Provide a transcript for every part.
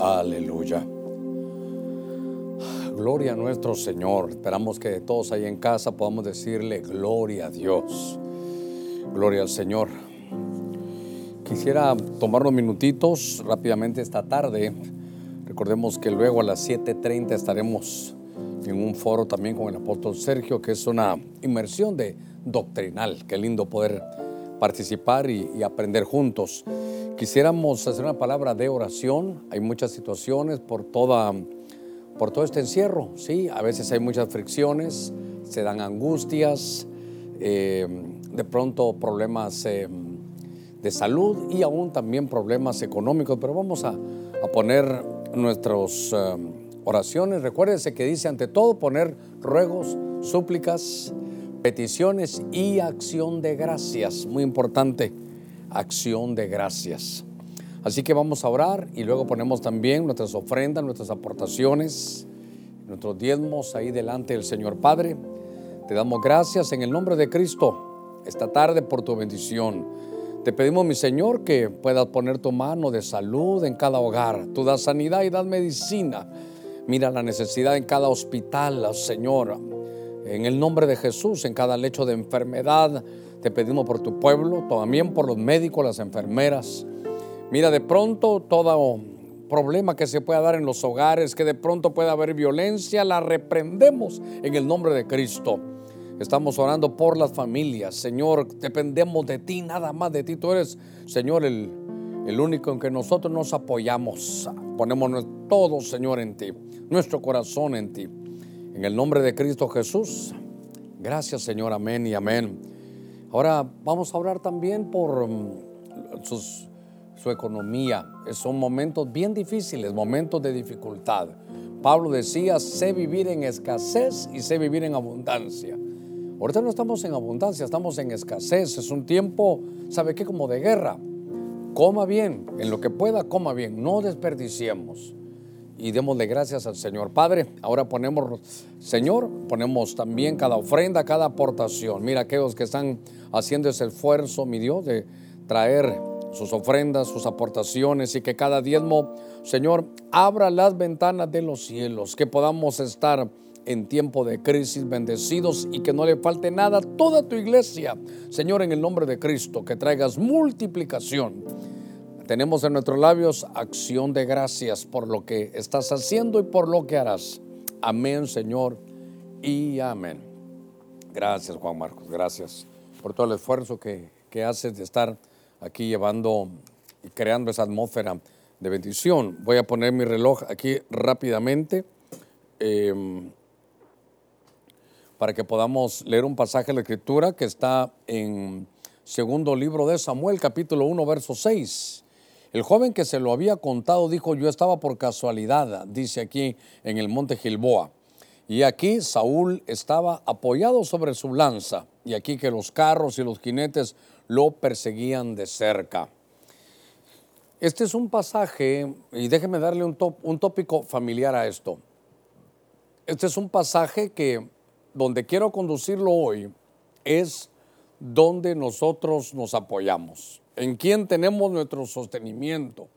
Aleluya. Gloria a nuestro Señor. Esperamos que todos ahí en casa podamos decirle gloria a Dios. Gloria al Señor. Quisiera tomar unos minutitos rápidamente esta tarde. Recordemos que luego a las 7.30 estaremos en un foro también con el apóstol Sergio, que es una inmersión de doctrinal. Qué lindo poder participar y, aprender juntos. Quisiéramos hacer una palabra de oración. Hay muchas situaciones por toda por todo este encierro, sí, a veces hay muchas fricciones, se dan angustias, eh, de pronto problemas eh, de salud y aún también problemas económicos, pero vamos a, a poner nuestras eh, oraciones. Recuérdense que dice ante todo poner ruegos, súplicas, peticiones y acción de gracias. Muy importante, acción de gracias. Así que vamos a orar y luego ponemos también nuestras ofrendas, nuestras aportaciones, nuestros diezmos ahí delante del Señor Padre. Te damos gracias en el nombre de Cristo esta tarde por tu bendición. Te pedimos, mi Señor, que puedas poner tu mano de salud en cada hogar. Tú das sanidad y das medicina. Mira la necesidad en cada hospital, Señor. En el nombre de Jesús, en cada lecho de enfermedad, te pedimos por tu pueblo, también por los médicos, las enfermeras. Mira, de pronto todo problema que se pueda dar en los hogares, que de pronto pueda haber violencia, la reprendemos en el nombre de Cristo. Estamos orando por las familias. Señor, dependemos de ti, nada más de ti. Tú eres, Señor, el, el único en que nosotros nos apoyamos. Ponemos todo, Señor, en ti, nuestro corazón en ti. En el nombre de Cristo Jesús. Gracias, Señor. Amén y amén. Ahora vamos a orar también por sus su economía. Son momentos bien difíciles, momentos de dificultad. Pablo decía, sé vivir en escasez y sé vivir en abundancia. Ahorita no estamos en abundancia, estamos en escasez. Es un tiempo, ¿sabe qué? Como de guerra. Coma bien, en lo que pueda, coma bien. No desperdiciemos. Y démosle gracias al Señor. Padre, ahora ponemos, Señor, ponemos también cada ofrenda, cada aportación. Mira aquellos que están haciendo ese esfuerzo, mi Dios, de traer sus ofrendas, sus aportaciones y que cada diezmo, Señor, abra las ventanas de los cielos, que podamos estar en tiempo de crisis bendecidos y que no le falte nada a toda tu iglesia. Señor, en el nombre de Cristo, que traigas multiplicación. Tenemos en nuestros labios acción de gracias por lo que estás haciendo y por lo que harás. Amén, Señor, y amén. Gracias, Juan Marcos, gracias por todo el esfuerzo que, que haces de estar aquí llevando y creando esa atmósfera de bendición. Voy a poner mi reloj aquí rápidamente eh, para que podamos leer un pasaje de la Escritura que está en segundo libro de Samuel, capítulo 1, verso 6. El joven que se lo había contado dijo, yo estaba por casualidad, dice aquí en el monte Gilboa. Y aquí Saúl estaba apoyado sobre su lanza, y aquí que los carros y los jinetes lo perseguían de cerca. Este es un pasaje, y déjeme darle un, un tópico familiar a esto. Este es un pasaje que donde quiero conducirlo hoy es donde nosotros nos apoyamos, en quién tenemos nuestro sostenimiento,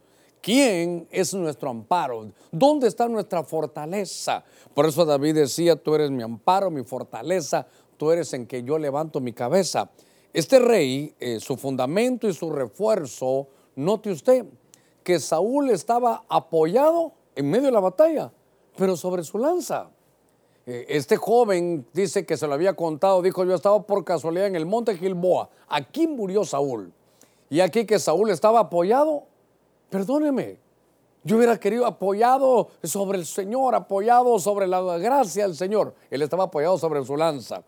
quién es nuestro amparo, dónde está nuestra fortaleza. Por eso David decía, tú eres mi amparo, mi fortaleza, tú eres en que yo levanto mi cabeza. Este rey, eh, su fundamento y su refuerzo, note usted que Saúl estaba apoyado en medio de la batalla, pero sobre su lanza. Eh, este joven dice que se lo había contado, dijo yo estaba por casualidad en el monte Gilboa, aquí murió Saúl. Y aquí que Saúl estaba apoyado, perdóneme, yo hubiera querido apoyado sobre el Señor, apoyado sobre la gracia del Señor. Él estaba apoyado sobre su lanza.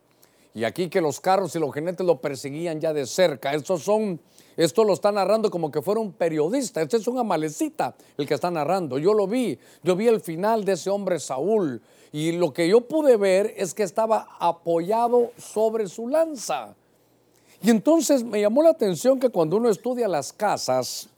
Y aquí que los carros y los jinetes lo perseguían ya de cerca. Estos son, esto lo está narrando como que fuera un periodista. Este es un amalecita el que está narrando. Yo lo vi, yo vi el final de ese hombre Saúl. Y lo que yo pude ver es que estaba apoyado sobre su lanza. Y entonces me llamó la atención que cuando uno estudia las casas,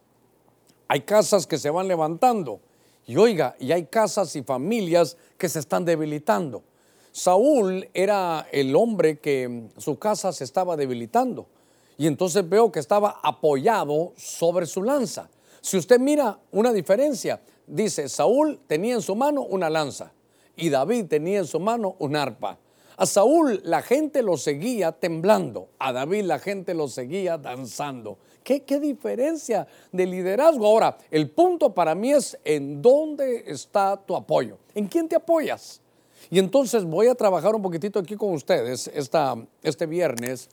hay casas que se van levantando. Y oiga, y hay casas y familias que se están debilitando. Saúl era el hombre que su casa se estaba debilitando. Y entonces veo que estaba apoyado sobre su lanza. Si usted mira una diferencia, dice, Saúl tenía en su mano una lanza y David tenía en su mano un arpa. A Saúl la gente lo seguía temblando, a David la gente lo seguía danzando. ¿Qué, ¿Qué, diferencia de liderazgo? Ahora, el punto para mí es en dónde está tu apoyo, en quién te apoyas. Y entonces voy a trabajar un poquitito aquí con ustedes esta, este viernes.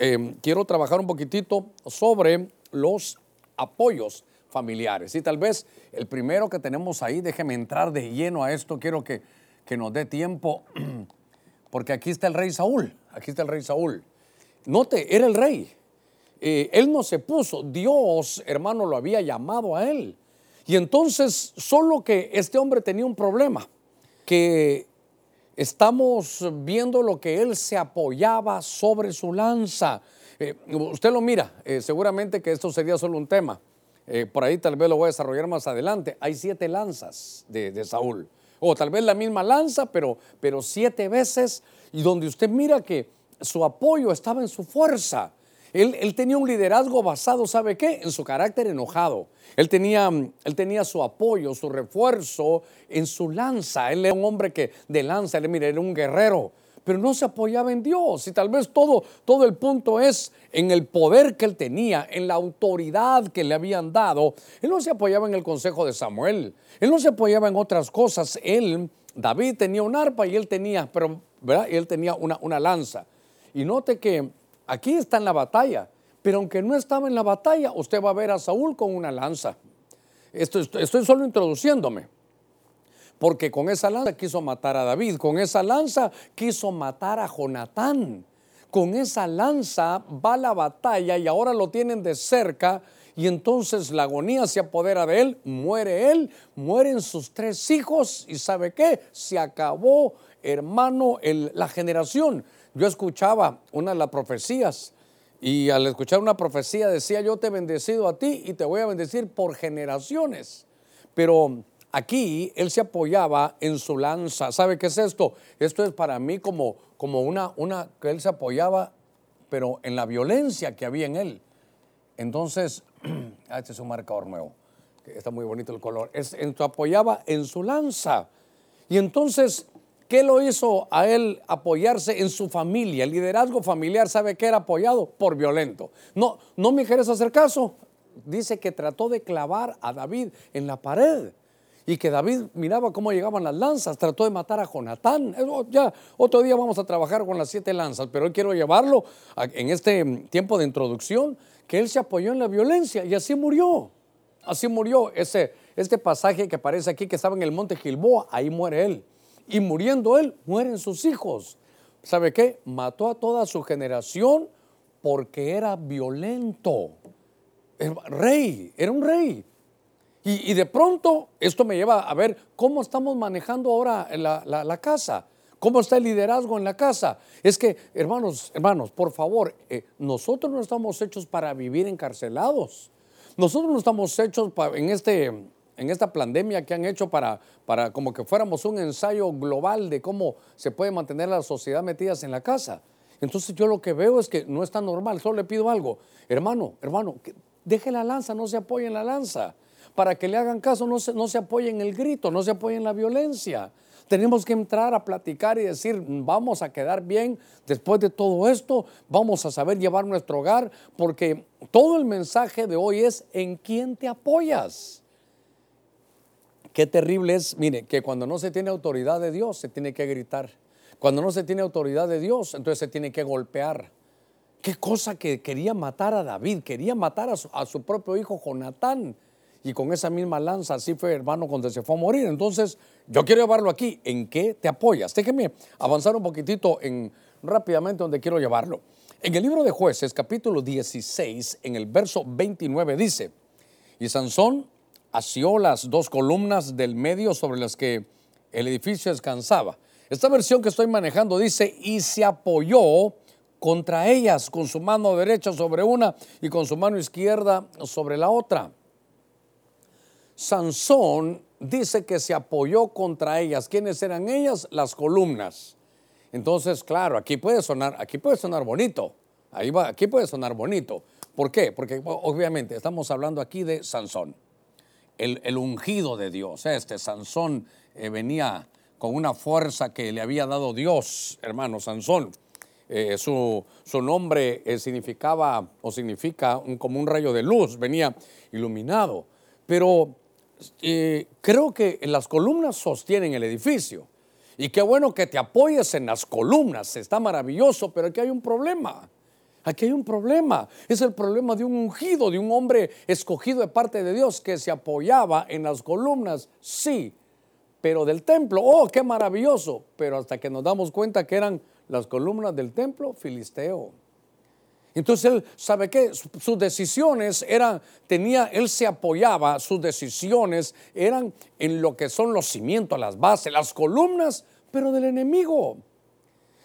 Eh, quiero trabajar un poquitito sobre los apoyos familiares. Y tal vez el primero que tenemos ahí, déjeme entrar de lleno a esto, quiero que, que nos dé tiempo, porque aquí está el rey Saúl, aquí está el rey Saúl. Note, era el rey. Eh, él no se puso, Dios, hermano, lo había llamado a él. Y entonces, solo que este hombre tenía un problema, que estamos viendo lo que él se apoyaba sobre su lanza. Eh, usted lo mira, eh, seguramente que esto sería solo un tema. Por ahí tal vez lo voy a desarrollar más adelante. Hay siete lanzas de, Saúl. O tal vez la misma lanza, pero, pero siete veces. Y donde usted mira que su apoyo estaba en su fuerza. Él, tenía un liderazgo basado, ¿sabe qué? En su carácter enojado. Él tenía, él tenía su apoyo, su refuerzo en su lanza. Él era un hombre que de lanza, él mire, era un guerrero, pero no se apoyaba en Dios. Y tal vez todo, todo el punto es en el poder que él tenía, en la autoridad que le habían dado. Él no se apoyaba en el consejo de Samuel. Él no se apoyaba en otras cosas. Él, David tenía un arpa y él tenía, pero, él tenía una, una lanza. Y note que Aquí está en la batalla, pero aunque no estaba en la batalla, usted va a ver a Saúl con una lanza. Esto, estoy solo introduciéndome. Porque con esa lanza quiso matar a David, con esa lanza quiso matar a Jonatán. Con esa lanza va la batalla y ahora lo tienen de cerca y entonces la agonía se apodera de él, muere él, mueren sus tres hijos y sabe qué, se acabó, hermano, la generación. Yo escuchaba una de las profecías y al escuchar una profecía decía, yo te he bendecido a ti y te voy a bendecir por generaciones. Pero aquí él se apoyaba en su lanza. ¿Sabe qué es esto? Esto es para mí como, como una, una, que él se apoyaba, pero en la violencia que había en él. Entonces, ah, este es un marcador nuevo, está muy bonito el color. Es, apoyaba en su lanza. Y entonces ¿Qué lo hizo a él apoyarse en su familia? El liderazgo familiar, ¿sabe qué era apoyado? Por violento. No, no me quieres hacer caso. Dice que trató de clavar a David en la pared y que David miraba cómo llegaban las lanzas, trató de matar a Jonatán. Ya, otro día vamos a trabajar con las siete lanzas, pero hoy quiero llevarlo en este tiempo de introducción, que él se apoyó en la violencia y así murió. Así murió ese, este pasaje que aparece aquí, que estaba en el monte Gilboa, ahí muere él y muriendo él, mueren sus hijos. ¿Sabe qué? Mató a toda su generación porque era violento. rey, era un rey. Y, de pronto esto me lleva a ver cómo estamos manejando ahora la, la, casa. ¿Cómo está el liderazgo en la casa? Es que, hermanos, hermanos, por favor, eh, nosotros no estamos hechos para vivir encarcelados. Nosotros no estamos hechos para, en este en esta pandemia que han hecho para, para como que fuéramos un ensayo global de cómo se puede mantener la sociedad metidas en la casa. Entonces yo lo que veo es que no está normal, solo le pido algo, hermano, hermano, deje la lanza, no se apoye en la lanza. Para que le hagan caso, no se, no se apoye en el grito, no se apoye en la violencia. Tenemos que entrar a platicar y decir, vamos a quedar bien después de todo esto, vamos a saber llevar nuestro hogar, porque todo el mensaje de hoy es en quién te apoyas. Qué terrible es, mire, que cuando no se tiene autoridad de Dios se tiene que gritar. Cuando no se tiene autoridad de Dios, entonces se tiene que golpear. Qué cosa que quería matar a David, quería matar a su, propio hijo Jonatán. Y con esa misma lanza, así fue hermano cuando se fue a morir. Entonces, yo quiero llevarlo aquí. ¿En qué te apoyas? Déjeme avanzar un poquitito en, rápidamente donde quiero llevarlo. En el libro de jueces, capítulo 16, en el verso 29 dice, y Sansón asió las dos columnas del medio sobre las que el edificio descansaba. Esta versión que estoy manejando dice, y se apoyó contra ellas con su mano derecha sobre una y con su mano izquierda sobre la otra. Sansón dice que se apoyó contra ellas. ¿Quiénes eran ellas? Las columnas. Entonces, claro, aquí puede sonar, aquí puede sonar bonito, Ahí va, aquí puede sonar bonito. ¿Por qué? Porque obviamente estamos hablando aquí de Sansón, el, ungido de Dios. Este Sansón eh, venía con una fuerza que le había dado Dios, hermano Sansón. Eh, su, su, nombre eh, significaba o significa un, como un rayo de luz, venía iluminado. Pero creo que las columnas sostienen el edificio. Y qué bueno que te apoyes en las columnas, está maravilloso, pero aquí hay un problema. Aquí hay un problema. Es el problema de un ungido, de un hombre escogido de parte de Dios que se apoyaba en las columnas, sí, pero del templo. Oh, qué maravilloso. Pero hasta que nos damos cuenta que eran las columnas del templo filisteo. Entonces él, ¿sabe qué? Sus decisiones eran, tenía, él se apoyaba, sus decisiones eran en lo que son los cimientos, las bases, las columnas, pero del enemigo.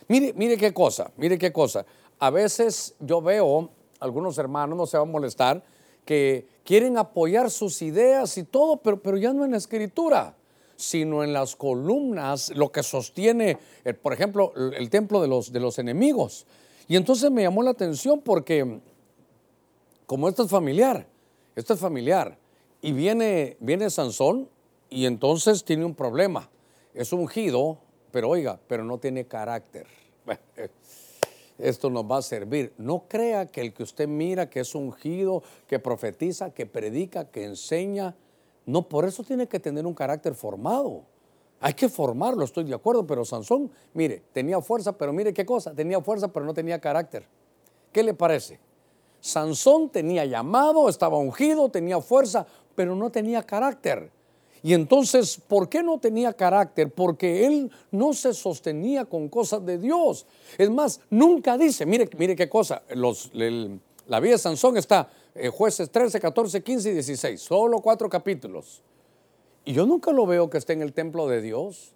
Mire, mire qué cosa, mire qué cosa. A veces yo veo algunos hermanos, no se van a molestar, que quieren apoyar sus ideas y todo, pero, pero ya no en la escritura, sino en las columnas, lo que sostiene, eh, por ejemplo, el templo de los, de los enemigos. Y entonces me llamó la atención porque, como esto es familiar, esto es familiar, y viene, viene Sansón y entonces tiene un problema. Es ungido, pero oiga, pero no tiene carácter. Esto nos va a servir. No crea que el que usted mira que es ungido, que profetiza, que predica, que enseña, no por eso tiene que tener un carácter formado. Hay que formarlo, estoy de acuerdo, pero Sansón, mire, tenía fuerza, pero mire qué cosa, tenía fuerza, pero no tenía carácter. ¿Qué le parece? Sansón tenía llamado, estaba ungido, tenía fuerza, pero no tenía carácter. Y entonces, ¿por qué no tenía carácter? Porque él no se sostenía con cosas de Dios. Es más, nunca dice, mire, mire qué cosa, la vida de Sansón está en jueces 13, 14, 15 y 16, solo cuatro capítulos. Y yo nunca lo veo que esté en el templo de Dios.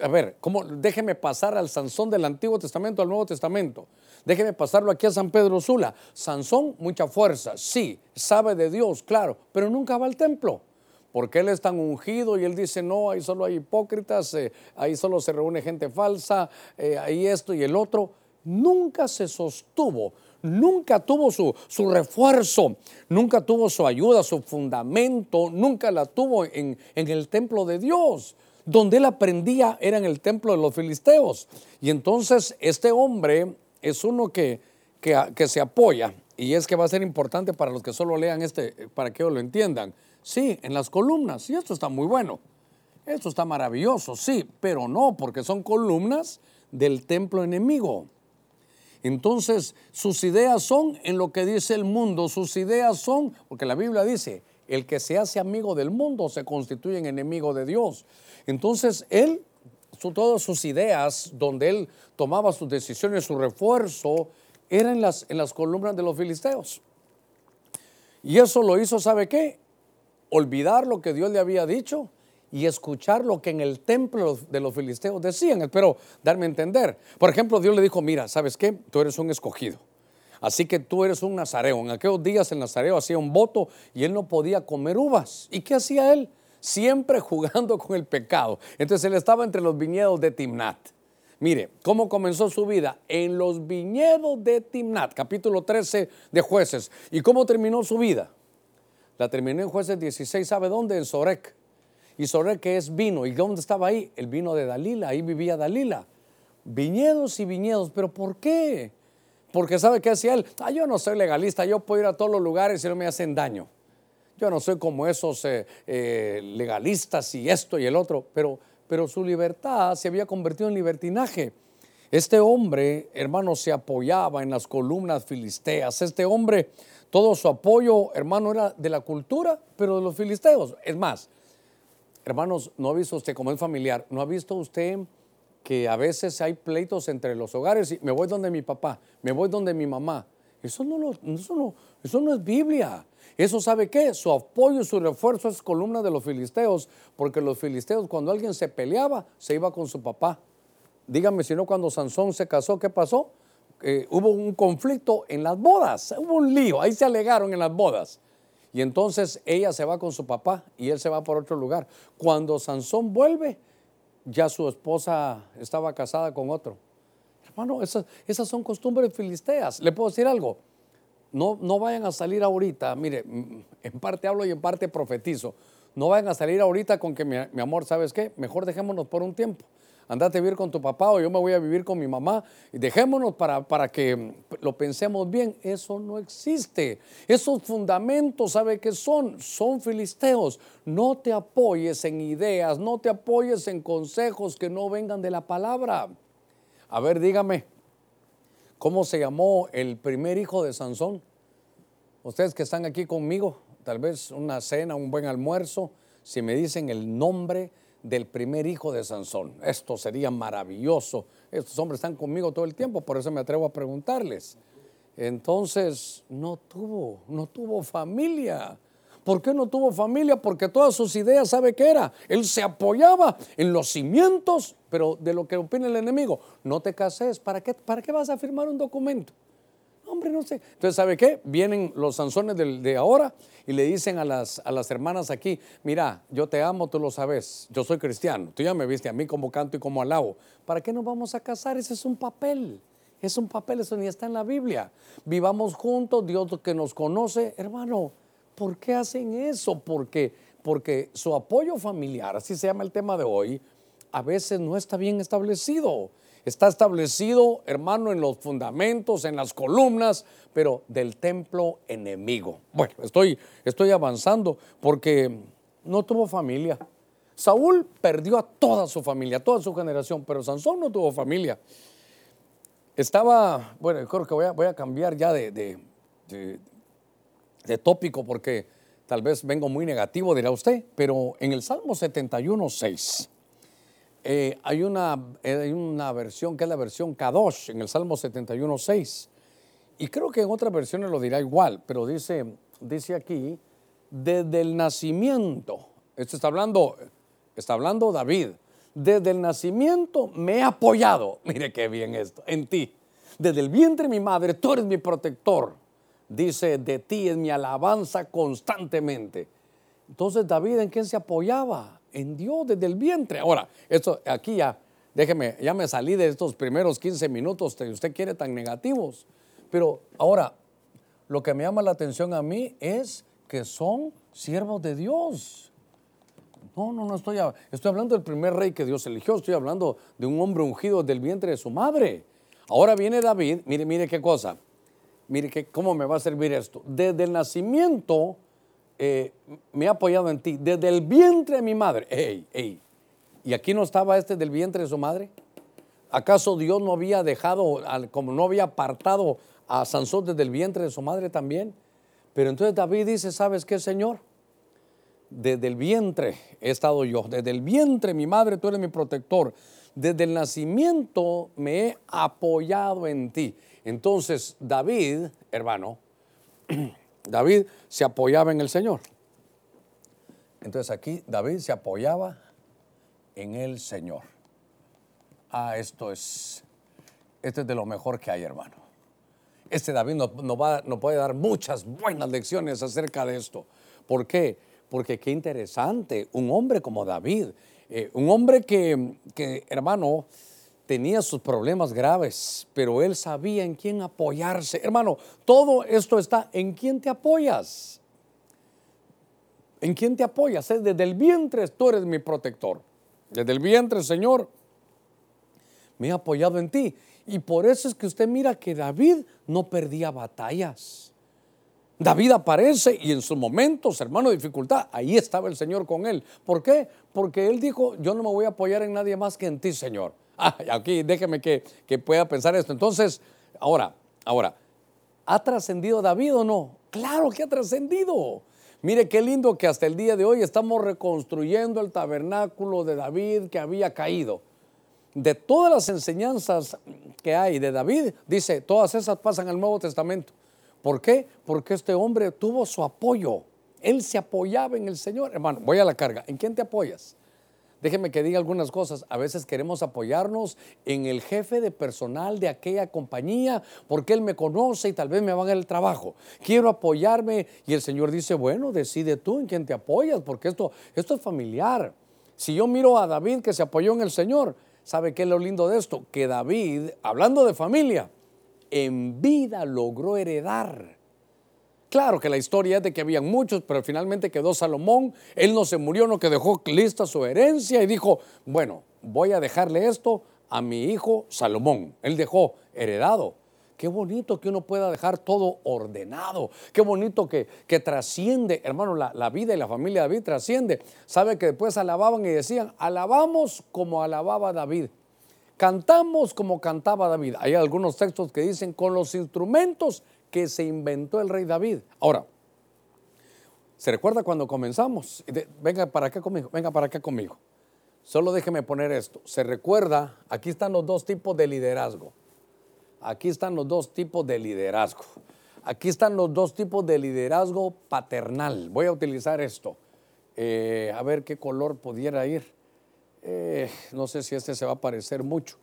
A ver, ¿cómo? déjeme pasar al Sansón del Antiguo Testamento al Nuevo Testamento. Déjeme pasarlo aquí a San Pedro Sula. Sansón, mucha fuerza, sí, sabe de Dios, claro, pero nunca va al templo. Porque él es tan ungido y él dice, no, ahí solo hay hipócritas, eh, ahí solo se reúne gente falsa, eh, ahí esto y el otro. Nunca se sostuvo nunca tuvo su, refuerzo, nunca tuvo su ayuda, su fundamento, nunca la tuvo en, el templo de Dios. Donde él aprendía era en el templo de los filisteos. Y entonces este hombre es uno que, que, se apoya, y es que va a ser importante para los que solo lean este, para que lo entiendan. Sí, en las columnas, y esto está muy bueno. Esto está maravilloso, sí, pero no, porque son columnas del templo enemigo. Entonces, sus ideas son en lo que dice el mundo, sus ideas son, porque la Biblia dice, el que se hace amigo del mundo se constituye en enemigo de Dios. Entonces, él, todas sus ideas, donde él tomaba sus decisiones, su refuerzo, eran las, en las columnas de los filisteos. Y eso lo hizo, ¿sabe qué? Olvidar lo que Dios le había dicho y escuchar lo que en el templo de los filisteos decían. Espero darme a entender. Por ejemplo, Dios le dijo, mira, ¿sabes qué? Tú eres un escogido. Así que tú eres un nazareo. En aquellos días el nazareo hacía un voto y él no podía comer uvas. ¿Y qué hacía él? Siempre jugando con el pecado. Entonces él estaba entre los viñedos de Timnat. Mire, ¿cómo comenzó su vida? En los viñedos de Timnat, capítulo 13 de jueces. ¿Y cómo terminó su vida? La terminó en jueces 16, ¿sabe dónde? En Sorek y sobre que es vino. ¿Y dónde estaba ahí? El vino de Dalila, ahí vivía Dalila. Viñedos y viñedos, pero ¿por qué? Porque sabe qué hacía él, ah, yo no soy legalista, yo puedo ir a todos los lugares y no me hacen daño. Yo no soy como esos eh, eh, legalistas y esto y el otro, pero, pero su libertad se había convertido en libertinaje. Este hombre, hermano, se apoyaba en las columnas filisteas. Este hombre, todo su apoyo, hermano, era de la cultura, pero de los filisteos. Es más, Hermanos, ¿no ha visto usted, como es familiar, no ha visto usted que a veces hay pleitos entre los hogares y me voy donde mi papá, me voy donde mi mamá? Eso no, lo, eso no, eso no es Biblia. Eso sabe qué? Su apoyo y su refuerzo es columna de los filisteos, porque los filisteos cuando alguien se peleaba, se iba con su papá. Dígame si no, cuando Sansón se casó, ¿qué pasó? Eh, hubo un conflicto en las bodas, hubo un lío, ahí se alegaron en las bodas. Y entonces ella se va con su papá y él se va por otro lugar. Cuando Sansón vuelve, ya su esposa estaba casada con otro. Hermano, esas, esas son costumbres filisteas. ¿Le puedo decir algo? No, no vayan a salir ahorita, mire, mm, en parte hablo y en parte profetizo. No vayan a salir ahorita con que mi, mi amor, ¿sabes qué? Mejor dejémonos por un tiempo. Andate a vivir con tu papá o yo me voy a vivir con mi mamá. Y dejémonos para, para que lo pensemos bien. Eso no existe. Esos fundamentos, ¿sabe qué son? Son filisteos. No te apoyes en ideas, no te apoyes en consejos que no vengan de la palabra. A ver, dígame, ¿cómo se llamó el primer hijo de Sansón? Ustedes que están aquí conmigo, tal vez una cena, un buen almuerzo, si me dicen el nombre del primer hijo de Sansón, esto sería maravilloso. Estos hombres están conmigo todo el tiempo, por eso me atrevo a preguntarles. Entonces, no tuvo, no tuvo familia. ¿Por qué no tuvo familia? Porque todas sus ideas, ¿sabe qué era? Él se apoyaba en los cimientos, pero de lo que opina el enemigo. No te cases, ¿para qué, para qué vas a firmar un documento? No sé. Entonces, ¿sabe qué? Vienen los Sansones de, de ahora y le dicen a las, a las hermanas aquí, mira, yo te amo, tú lo sabes, yo soy cristiano, tú ya me viste a mí como canto y como alabo. ¿Para qué nos vamos a casar? Ese es un papel. Es un papel, eso ni está en la Biblia. Vivamos juntos, Dios que nos conoce, hermano, ¿por qué hacen eso? Porque, porque su apoyo familiar, así se llama el tema de hoy, a veces no está bien establecido. Está establecido, hermano, en los fundamentos, en las columnas, pero del templo enemigo. Bueno, estoy, estoy avanzando porque no tuvo familia. Saúl perdió a toda su familia, a toda su generación, pero Sansón no tuvo familia. Estaba, bueno, creo que voy a, voy a cambiar ya de, de, de, de tópico porque tal vez vengo muy negativo, dirá usted, pero en el Salmo 71, 6. Eh, hay, una, eh, hay una versión que es la versión Kadosh en el Salmo 71, 6. Y creo que en otras versiones lo dirá igual, pero dice, dice aquí, desde el nacimiento, esto está hablando, está hablando David, desde el nacimiento me he apoyado, mire qué bien esto, en ti. Desde el vientre de mi madre, tú eres mi protector. Dice, de ti es mi alabanza constantemente. Entonces David, ¿en quién se apoyaba? En Dios desde el vientre. Ahora, esto aquí ya, déjeme, ya me salí de estos primeros 15 minutos que usted quiere tan negativos. Pero ahora, lo que me llama la atención a mí es que son siervos de Dios. No, no, no estoy, estoy hablando del primer rey que Dios eligió, estoy hablando de un hombre ungido del vientre de su madre. Ahora viene David, mire, mire qué cosa, mire que, cómo me va a servir esto. Desde el nacimiento eh, me he apoyado en ti desde el vientre de mi madre. Ey, ey. ¿Y aquí no estaba este del vientre de su madre? ¿Acaso Dios no había dejado, como no había apartado a Sansón desde el vientre de su madre también? Pero entonces David dice, ¿sabes qué, Señor? Desde el vientre he estado yo, desde el vientre mi madre, tú eres mi protector. Desde el nacimiento me he apoyado en ti. Entonces David, hermano, David se apoyaba en el Señor. Entonces aquí David se apoyaba en el Señor. Ah, esto es, esto es de lo mejor que hay, hermano. Este David nos, va, puede dar muchas buenas lecciones acerca de esto. ¿Por qué? Porque qué interesante, un hombre como David, eh, un hombre que, que, hermano, tenía sus problemas graves, pero él sabía en quién apoyarse. Hermano, todo esto está en quién te apoyas. ¿En quién te apoyas? Desde el vientre tú eres mi protector. Desde el vientre, Señor, me he apoyado en ti. Y por eso es que usted mira que David no perdía batallas. David aparece y en sus momentos, hermano, dificultad, ahí estaba el Señor con él. ¿Por qué? Porque él dijo, yo no me voy a apoyar en nadie más que en ti, Señor. Aquí déjeme que, que pueda pensar esto. Entonces, ahora, ahora, ¿ha trascendido David o no? Claro que ha trascendido. Mire qué lindo que hasta el día de hoy estamos reconstruyendo el tabernáculo de David que había caído. De todas las enseñanzas que hay de David, dice, todas esas pasan al Nuevo Testamento. ¿Por qué? Porque este hombre tuvo su apoyo. Él se apoyaba en el Señor. Hermano, voy a la carga. ¿En quién te apoyas? Déjeme que diga algunas cosas. A veces queremos apoyarnos en el jefe de personal de aquella compañía porque él me conoce y tal vez me va a dar el trabajo. Quiero apoyarme y el Señor dice, bueno, decide tú en quién te apoyas porque esto, esto es familiar. Si yo miro a David que se apoyó en el Señor, ¿Sabe qué es lo lindo de esto? Que David, hablando de familia, en vida logró heredar. Claro que la historia es de que habían muchos, pero finalmente quedó Salomón. Él no se murió, no que dejó lista su herencia y dijo, bueno, voy a dejarle esto a mi hijo Salomón. Él dejó heredado. Qué bonito que uno pueda dejar todo ordenado. Qué bonito que, que trasciende, hermano, la, la, vida y la familia de David trasciende. Sabe que después alababan y decían, alabamos como alababa David. Cantamos como cantaba David. Hay algunos textos que dicen con los instrumentos que se inventó el rey David. Ahora, ¿se recuerda cuando comenzamos? Venga para acá conmigo, venga para acá conmigo. Solo déjeme poner esto. Se recuerda, aquí están los dos tipos de liderazgo. Aquí están los dos tipos de liderazgo. Aquí están los dos tipos de liderazgo paternal. Voy a utilizar esto. Eh, a ver qué color pudiera ir. Eh, no sé si este se va a parecer mucho,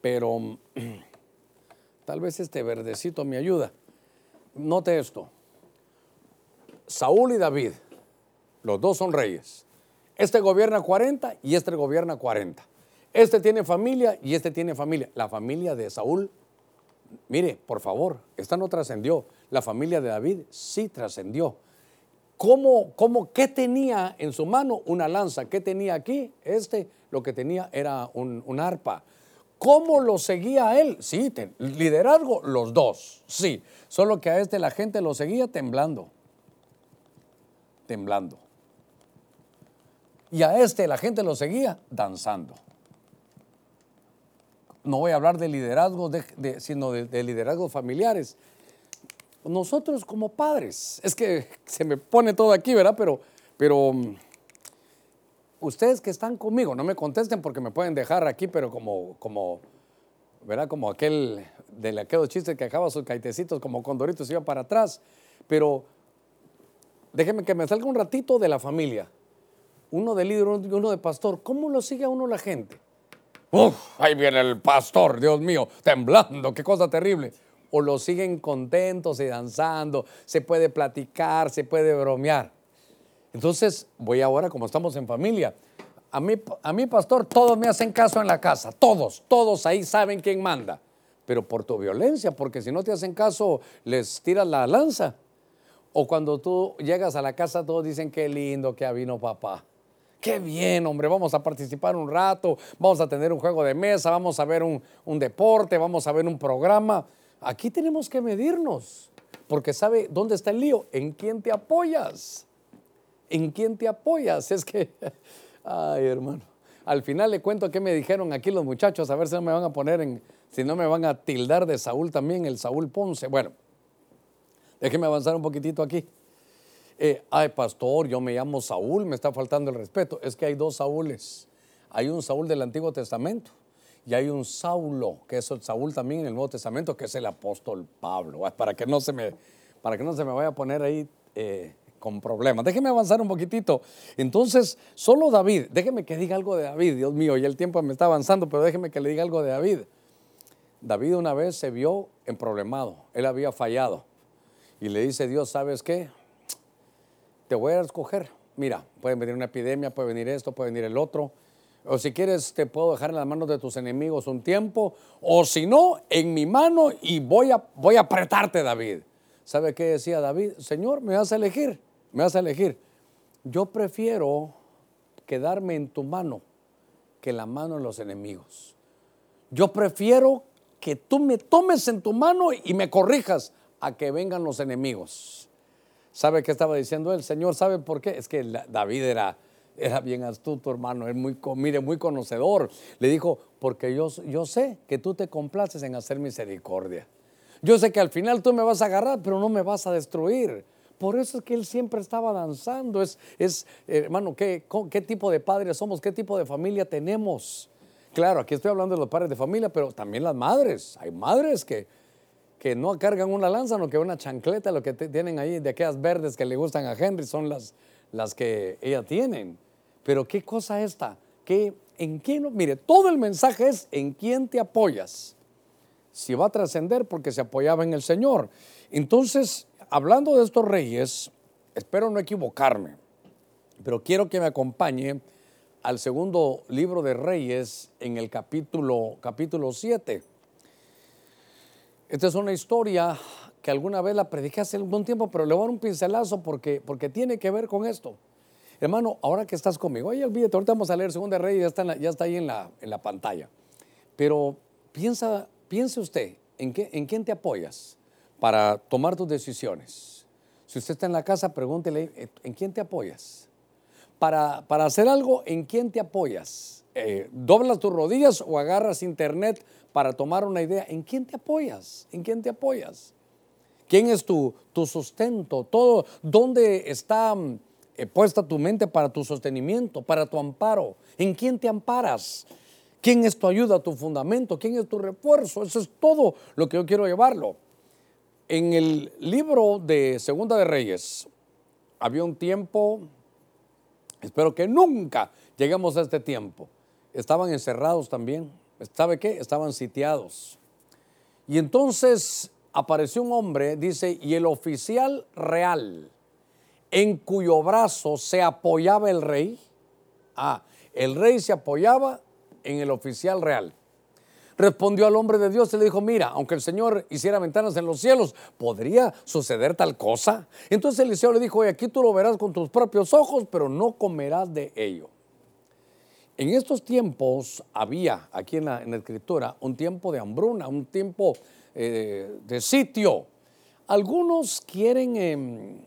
pero tal vez este verdecito me ayuda. Note esto. Saúl y David, los dos son reyes. Este gobierna 40 y este gobierna 40. Este tiene familia y este tiene familia. La familia de Saúl, mire, por favor, esta no trascendió. La familia de David sí trascendió. ¿Cómo, cómo, qué tenía en su mano? Una lanza. ¿Qué tenía aquí? Este lo que tenía era un, un arpa. ¿Cómo lo seguía él? Sí, liderazgo, los dos, sí. Solo que a este la gente lo seguía temblando. Temblando. Y a este la gente lo seguía danzando. No voy a hablar de liderazgo, de, sino de, de liderazgos familiares. Nosotros como padres, es que se me pone todo aquí, ¿verdad? Pero, pero mm, ustedes que están conmigo, no me contesten porque me pueden dejar aquí, pero como, como, ¿verdad? Como aquel de aquellos chistes que acaba sus caitecitos como condoritos iba para atrás. Pero déjenme que me salga un ratito de la familia. Uno de líder uno de pastor. ¿Cómo lo sigue a uno la gente? Uf, ahí viene el pastor, Dios mío, temblando, qué cosa terrible. O lo siguen contentos y danzando, se puede platicar, se puede bromear. Entonces, voy ahora, como estamos en familia, a mí, a mí, pastor, todos me hacen caso en la casa, todos, todos ahí saben quién manda, pero por tu violencia, porque si no te hacen caso, les tiras la lanza. O cuando tú llegas a la casa, todos dicen, qué lindo que vino papá. Qué bien, hombre, vamos a participar un rato, vamos a tener un juego de mesa, vamos a ver un, un deporte, vamos a ver un programa. Aquí tenemos que medirnos, porque sabe dónde está el lío, en quién te apoyas. ¿En quién te apoyas? Es que, ay hermano, al final le cuento qué me dijeron aquí los muchachos, a ver si no me van a poner en, si no me van a tildar de Saúl también, el Saúl Ponce. Bueno, déjeme avanzar un poquitito aquí. Eh, ay, pastor, yo me llamo Saúl, me está faltando el respeto. Es que hay dos Saúles. Hay un Saúl del Antiguo Testamento y hay un Saulo, que es el Saúl también en el Nuevo Testamento, que es el apóstol Pablo. Para que no se me, para que no se me vaya a poner ahí eh, con problemas. Déjeme avanzar un poquitito. Entonces, solo David, déjeme que diga algo de David, Dios mío, ya el tiempo me está avanzando, pero déjeme que le diga algo de David. David una vez se vio en problemado, él había fallado y le dice Dios, ¿sabes qué? Te voy a escoger. Mira, puede venir una epidemia, puede venir esto, puede venir el otro. O si quieres, te puedo dejar en las manos de tus enemigos un tiempo. O si no, en mi mano y voy a, voy a apretarte, David. ¿Sabe qué decía David? Señor, me vas a elegir me vas a elegir. Yo prefiero quedarme en tu mano que en la mano de los enemigos. Yo prefiero que tú me tomes en tu mano y me corrijas a que vengan los enemigos. ¿Sabe qué estaba diciendo él? Señor, ¿sabe por qué? Es que David era, era bien astuto, hermano, es muy, mire, muy conocedor. Le dijo, porque yo, yo sé que tú te complaces en hacer misericordia. Yo sé que al final tú me vas a agarrar, pero no me vas a destruir. Por eso es que él siempre estaba danzando. Es, es hermano, ¿qué, ¿qué tipo de padres somos? ¿Qué tipo de familia tenemos? Claro, aquí estoy hablando de los padres de familia, pero también las madres. Hay madres que, que no cargan una lanza, no que una chancleta, lo que tienen ahí de aquellas verdes que le gustan a Henry son las, las que ella tienen. Pero qué cosa esta, que en quién, mire, todo el mensaje es en quién te apoyas. Si va a trascender porque se apoyaba en el Señor. Entonces, hablando de estos reyes, espero no equivocarme, pero quiero que me acompañe al segundo libro de Reyes en el capítulo, capítulo 7. Esta es una historia que alguna vez la prediqué hace algún tiempo, pero le voy a dar un pincelazo porque, porque tiene que ver con esto. Hermano, ahora que estás conmigo, oye, olvídate, ahorita vamos a leer Segunda Reyes, ya está, ya está ahí en la, en la pantalla. Pero piensa, piense usted, ¿en, qué, ¿en quién te apoyas para tomar tus decisiones? Si usted está en la casa, pregúntele, ¿en quién te apoyas? Para, para hacer algo, ¿en quién te apoyas? Eh, ¿Doblas tus rodillas o agarras internet para tomar una idea? ¿En quién te apoyas? ¿En quién te apoyas? ¿Quién es tu, tu sustento? Todo, ¿Dónde está mm, eh, puesta tu mente para tu sostenimiento, para tu amparo? ¿En quién te amparas? ¿Quién es tu ayuda, tu fundamento? ¿Quién es tu refuerzo? Eso es todo lo que yo quiero llevarlo. En el libro de Segunda de Reyes había un tiempo, espero que nunca lleguemos a este tiempo. Estaban encerrados también. ¿Sabe qué? Estaban sitiados. Y entonces apareció un hombre, dice, y el oficial real, en cuyo brazo se apoyaba el rey. Ah, el rey se apoyaba en el oficial real. Respondió al hombre de Dios y le dijo, mira, aunque el Señor hiciera ventanas en los cielos, ¿podría suceder tal cosa? Entonces Eliseo le dijo, oye, aquí tú lo verás con tus propios ojos, pero no comerás de ello. En estos tiempos había, aquí en la, en la escritura, un tiempo de hambruna, un tiempo eh, de sitio. Algunos quieren em,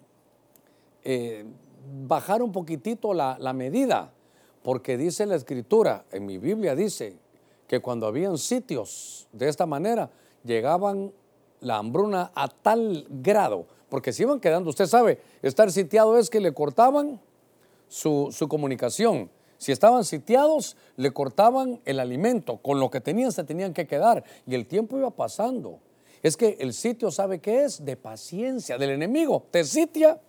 eh, bajar un poquitito la, la medida, porque dice la escritura, en mi Biblia dice que cuando habían sitios de esta manera, llegaban la hambruna a tal grado, porque se iban quedando, usted sabe, estar sitiado es que le cortaban su, su comunicación. Si estaban sitiados, le cortaban el alimento, con lo que tenían se tenían que quedar y el tiempo iba pasando. Es que el sitio sabe qué es, de paciencia del enemigo. Te sitia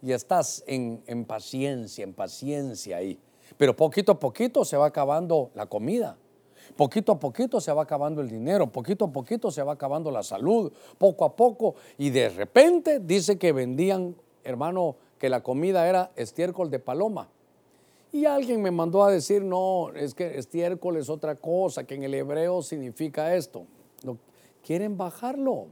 y estás en, en paciencia, en paciencia ahí. Pero poquito a poquito se va acabando la comida. Poquito a poquito se va acabando el dinero, poquito a poquito se va acabando la salud, poco a poco. Y de repente dice que vendían, hermano, que la comida era estiércol de paloma. Y alguien me mandó a decir, no, es que estiércol es otra cosa, que en el hebreo significa esto. No, quieren bajarlo.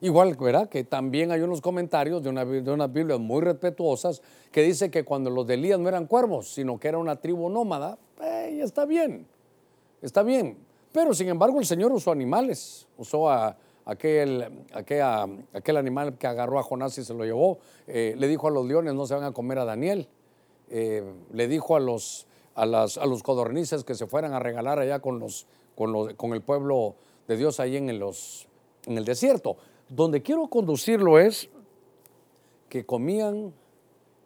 Igual, ¿verdad? Que también hay unos comentarios de, una, de unas Biblias muy respetuosas que dice que cuando los de Elías no eran cuervos, sino que era una tribu nómada, eh, está bien, está bien. Pero sin embargo el Señor usó animales, usó a aquel, aquel animal que agarró a Jonás y se lo llevó. Eh, le dijo a los leones, no se van a comer a Daniel. Eh, le dijo a los, a, las- a los codornices que se fueran a regalar allá con, los, con, los- con el pueblo de Dios ahí en, los, en el desierto. Donde quiero conducirlo es que comían,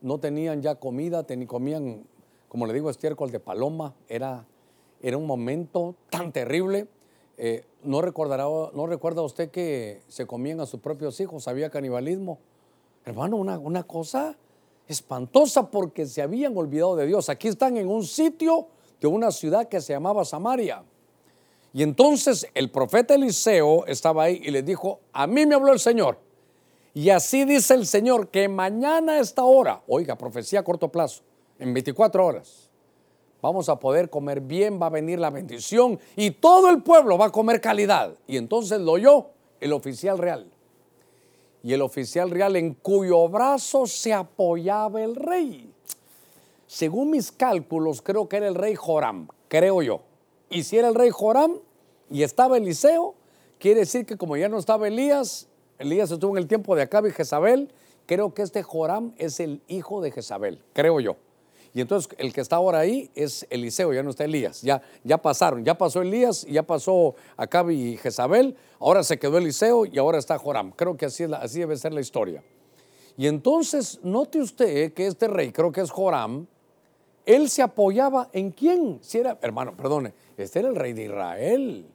no tenían ya comida, teni- comían, como le digo, estiércol de paloma, era, era un momento tan terrible. Eh, no, recordará, ¿No recuerda usted que se comían a sus propios hijos? Había canibalismo. Hermano, una, una cosa espantosa porque se habían olvidado de Dios. Aquí están en un sitio de una ciudad que se llamaba Samaria. Y entonces el profeta Eliseo estaba ahí y le dijo, a mí me habló el Señor. Y así dice el Señor que mañana a esta hora, oiga, profecía a corto plazo, en 24 horas, vamos a poder comer bien, va a venir la bendición y todo el pueblo va a comer calidad. Y entonces lo oyó el oficial real. Y el oficial real en cuyo brazo se apoyaba el rey. Según mis cálculos, creo que era el rey Joram, creo yo. Y si era el rey Joram y estaba Eliseo, quiere decir que como ya no estaba Elías, Elías estuvo en el tiempo de Acab y Jezabel, creo que este Joram es el hijo de Jezabel, creo yo. Y entonces el que está ahora ahí es Eliseo, ya no está Elías, ya, ya pasaron, ya pasó Elías, ya pasó Acab y Jezabel, ahora se quedó Eliseo y ahora está Joram. Creo que así, es así debe ser la historia. Y entonces note usted que este rey, creo que es Joram, él se apoyaba en quién? Si era, hermano, perdone, este era el rey de Israel.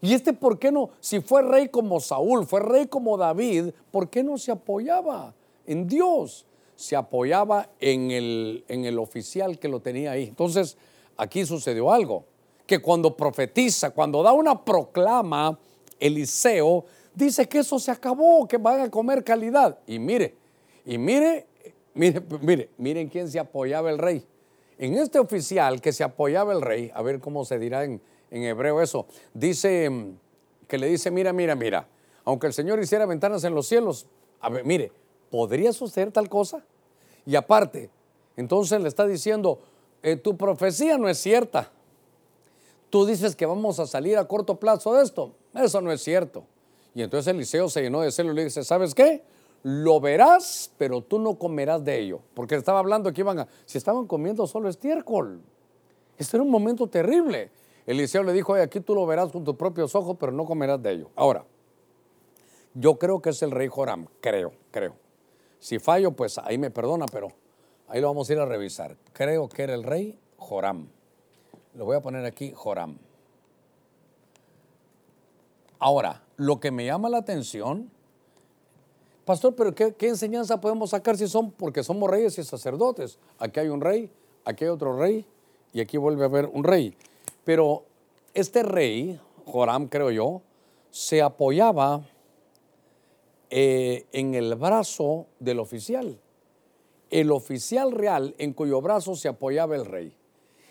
Y este, ¿por qué no? Si fue rey como Saúl, fue rey como David, ¿por qué no se apoyaba en Dios? Se apoyaba en el, en el oficial que lo tenía ahí. Entonces, aquí sucedió algo, que cuando profetiza, cuando da una proclama, Eliseo dice que eso se acabó, que van a comer calidad. Y mire, y mire, mire, mire, miren quién se apoyaba el rey. En este oficial que se apoyaba el rey, a ver cómo se dirá en, en hebreo eso, dice mm, que le dice, mira, mira, mira, aunque el Señor hiciera ventanas en los cielos, a ver, mire, ¿podría suceder tal cosa? Y aparte, entonces le está diciendo, eh, tu profecía no es cierta. Tú dices que vamos a salir a corto plazo de esto. Eso no es cierto. Y entonces Eliseo se llenó de celo y le dice, ¿sabes qué? Lo verás, pero tú no comerás de ello. Porque estaba hablando que iban a, si estaban comiendo solo estiércol. Este era un momento terrible. Eliseo le dijo, aquí tú lo verás con tus propios ojos, pero no comerás de ello. Ahora, yo creo que es el rey Joram, creo, creo. Si fallo, pues ahí me perdona, pero ahí lo vamos a ir a revisar. Creo que era el rey Joram. Lo voy a poner aquí, Joram. Ahora, lo que me llama la atención, pastor, pero qué, enseñanza podemos sacar si son, porque somos reyes y sacerdotes? Aquí hay un rey, aquí hay otro rey y aquí vuelve a haber un rey. Pero este rey, Joram creo yo, se apoyaba eh, en el brazo del oficial. El oficial real en cuyo brazo se apoyaba el rey.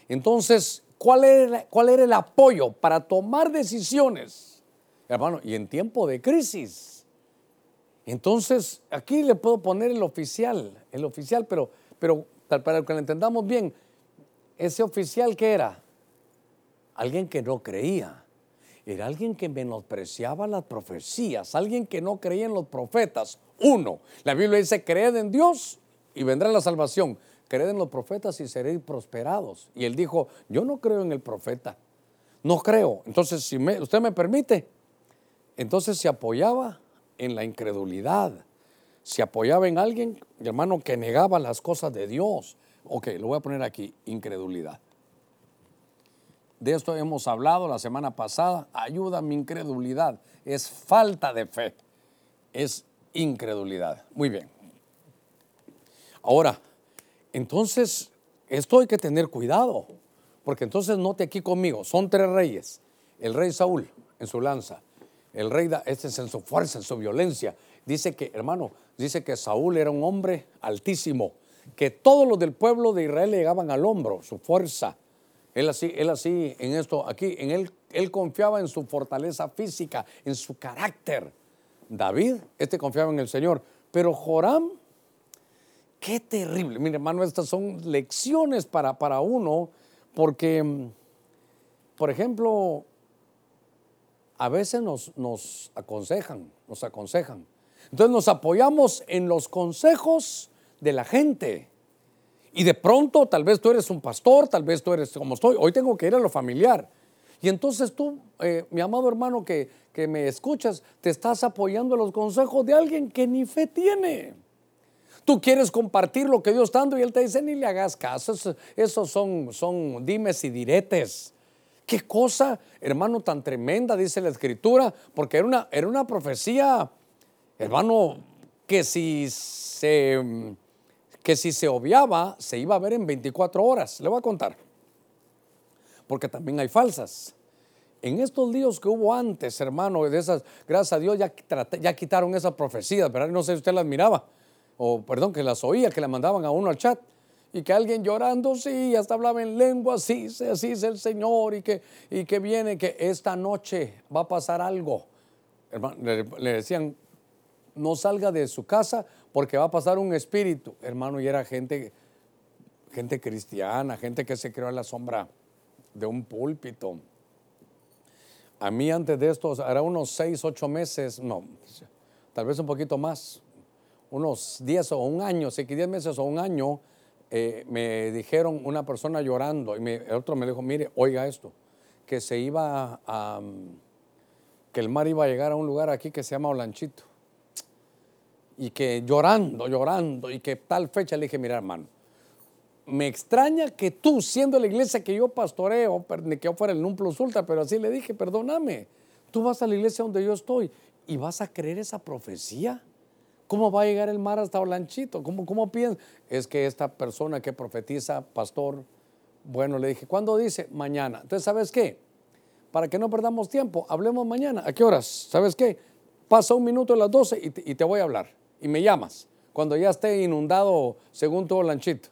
Entonces, ¿cuál era, el apoyo para tomar decisiones? Hermano, y en tiempo de crisis. Entonces, aquí le puedo poner el oficial, el oficial, pero, pero para que lo entendamos bien, ese oficial que era alguien que no creía, era alguien que menospreciaba las profecías, alguien que no creía en los profetas. Uno, la Biblia dice, creed en Dios y vendrá la salvación. Creed en los profetas y seréis prosperados. Y él dijo, yo no creo en el profeta, no creo. Entonces, si usted me permite, entonces se apoyaba en la incredulidad, se apoyaba en alguien, hermano, que negaba las cosas de Dios. Ok, lo voy a poner aquí, incredulidad. De esto hemos hablado la semana pasada. Ayuda a mi incredulidad. Es falta de fe. Es incredulidad. Muy bien. Ahora, entonces, esto hay que tener cuidado. Porque entonces note aquí conmigo, son tres reyes. El rey Saúl en su lanza. El rey, este es en su fuerza, en su violencia. Dice que, hermano, dice que Saúl era un hombre altísimo. Que todos los del pueblo de Israel le llegaban al hombro, su fuerza él así, él así en esto, aquí, en él, él confiaba en su fortaleza física, en su carácter. David, este confiaba en el Señor. Pero Joram, qué terrible. Mire, hermano, estas son lecciones para, para uno, porque, por ejemplo, a veces nos, nos aconsejan, nos aconsejan. Entonces nos apoyamos en los consejos de la gente. Y de pronto, tal vez tú eres un pastor, tal vez tú eres como estoy. Hoy tengo que ir a lo familiar. Y entonces tú, eh, mi amado hermano que, que me escuchas, te estás apoyando los consejos de alguien que ni fe tiene. Tú quieres compartir lo que Dios está dando y Él te dice, ni le hagas caso. Esos, son, son dimes y diretes. Qué cosa, hermano, tan tremenda, dice la Escritura, porque era una, era una profecía, hermano, que si se que si se obviaba, se iba a ver en 24 horas. Le voy a contar. Porque también hay falsas. En estos líos que hubo antes, hermano, de esas, gracias a Dios ya, ya quitaron esas profecías, ¿verdad? No sé si usted las miraba, o perdón, que las oía, que le mandaban a uno al chat, y que alguien llorando, sí, hasta hablaba en lengua, sí, así es el Señor, y que, y que viene, que esta noche va a pasar algo. Hermano, le decían, no salga de su casa porque va a pasar un espíritu, hermano, y era gente, gente cristiana, gente que se creó a la sombra de un púlpito. A mí antes de esto, era unos seis, ocho meses, no, tal vez un poquito más, unos diez o un año, sé que diez meses o un año, eh, me dijeron una persona llorando y el otro me dijo, mire, oiga esto, que se iba a, que el mar iba a llegar a un lugar aquí que se llama Olanchito y que llorando, llorando, y que tal fecha le dije, mira hermano, me extraña que tú, siendo la iglesia que yo pastoreo, que yo fuera el Num Plus Ultra, pero así le dije, perdóname, tú vas a la iglesia donde yo estoy y vas a creer esa profecía. ¿Cómo va a llegar el mar hasta Olanchito? ¿Cómo, cómo piensas? Es que esta persona que profetiza, pastor, bueno, le dije, ¿cuándo dice? Mañana. Entonces, ¿sabes qué? Para que no perdamos tiempo, hablemos mañana. ¿A qué horas? ¿Sabes qué? Pasa un minuto a las 12 y te voy a hablar y me llamas cuando ya esté inundado según todo lanchito.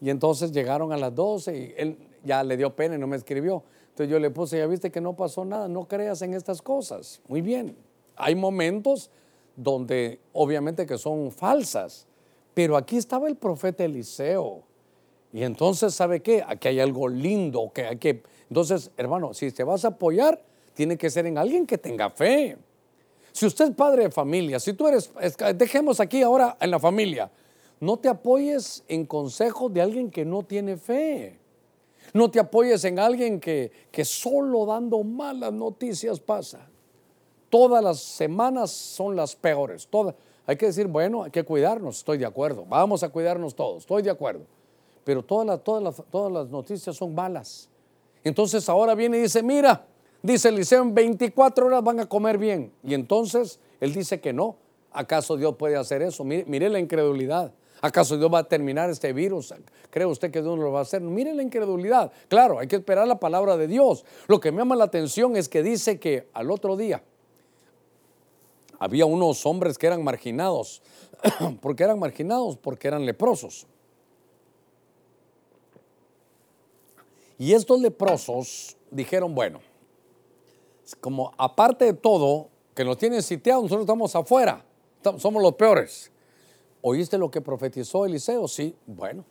Y entonces llegaron a las 12 y él ya le dio pena y no me escribió. Entonces yo le puse, ya viste que no pasó nada, no creas en estas cosas. Muy bien. Hay momentos donde obviamente que son falsas, pero aquí estaba el profeta Eliseo. Y entonces, ¿sabe qué? Aquí hay algo lindo que hay que... Entonces, hermano, si te vas a apoyar, tiene que ser en alguien que tenga fe. Si usted es padre de familia, si tú eres, dejemos aquí ahora en la familia, no te apoyes en consejos de alguien que no tiene fe. No te apoyes en alguien que, que solo dando malas noticias pasa. Todas las semanas son las peores. Todas. Hay que decir, bueno, hay que cuidarnos, estoy de acuerdo. Vamos a cuidarnos todos, estoy de acuerdo. Pero todas las, todas las, todas las noticias son malas. Entonces ahora viene y dice, mira, Dice Eliseo, en 24 horas van a comer bien. Y entonces él dice que no. ¿Acaso Dios puede hacer eso? Mire, la incredulidad. ¿Acaso Dios va a terminar este virus? ¿Cree usted que Dios lo va a hacer? Mire la incredulidad. Claro, hay que esperar la palabra de Dios. Lo que me llama la atención es que dice que al otro día había unos hombres que eran marginados. ¿Por qué eran marginados? Porque eran leprosos. Y estos leprosos dijeron, bueno, como aparte de todo, que nos tienen sitiados, nosotros estamos afuera, somos los peores. ¿Oíste lo que profetizó Eliseo? Sí, bueno.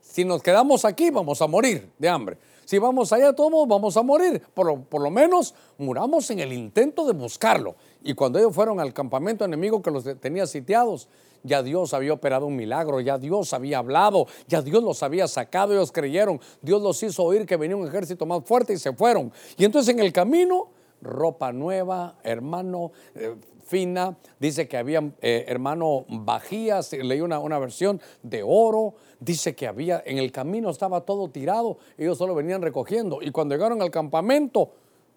Si nos quedamos aquí, vamos a morir de hambre. Si vamos allá, todos vamos a morir. Por por lo menos muramos en el intento de buscarlo. Y cuando ellos fueron al campamento enemigo que los tenía sitiados, ya Dios había operado un milagro, ya Dios había hablado, ya Dios los había sacado, ellos creyeron, Dios los hizo oír que venía un ejército más fuerte y se fueron. Y entonces en el camino ropa nueva, hermano, eh, fina. Dice que había, eh, hermano, bajías, leí una, una versión de oro. Dice que había, en el camino estaba todo tirado, ellos solo venían recogiendo. Y cuando llegaron al campamento,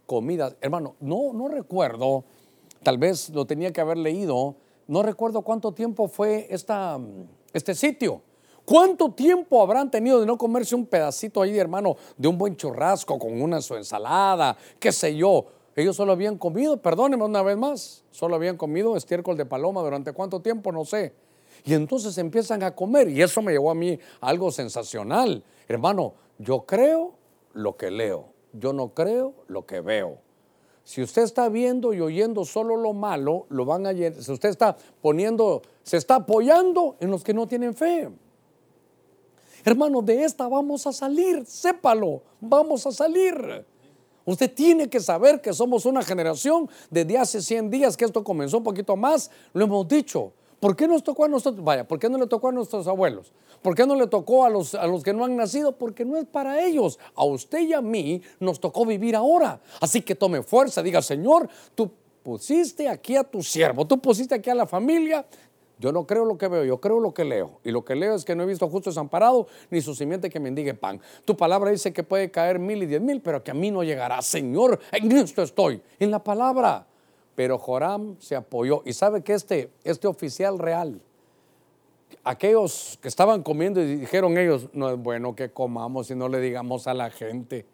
comida. Hermano, no, no recuerdo, tal vez lo tenía que haber leído, no recuerdo cuánto tiempo fue esta, este sitio. ¿Cuánto tiempo habrán tenido de no comerse un pedacito ahí, hermano, de un buen churrasco con una su ensalada, qué sé yo? Ellos solo habían comido, perdónenme una vez más, solo habían comido estiércol de paloma durante cuánto tiempo, no sé. Y entonces empiezan a comer y eso me llevó a mí algo sensacional. Hermano, yo creo lo que leo, yo no creo lo que veo. Si usted está viendo y oyendo solo lo malo, lo van a si usted está poniendo, se está apoyando en los que no tienen fe. Hermano, de esta vamos a salir, sépalo, vamos a salir. Usted tiene que saber que somos una generación desde hace 100 días que esto comenzó un poquito más, lo hemos dicho. ¿Por qué nos tocó a nosotros? Vaya, ¿por qué no le tocó a nuestros abuelos? ¿Por qué no le tocó a los, a los que no han nacido? Porque no es para ellos. A usted y a mí nos tocó vivir ahora. Así que tome fuerza, diga, Señor, tú pusiste aquí a tu siervo, tú pusiste aquí a la familia, yo no creo lo que veo, yo creo lo que leo. Y lo que leo es que no he visto justo desamparado ni su simiente que mendigue pan. Tu palabra dice que puede caer mil y diez mil, pero que a mí no llegará. Señor, en esto estoy, en la palabra. Pero Joram se apoyó. Y sabe que este, este oficial real, aquellos que estaban comiendo y dijeron ellos, no es bueno que comamos y no le digamos a la gente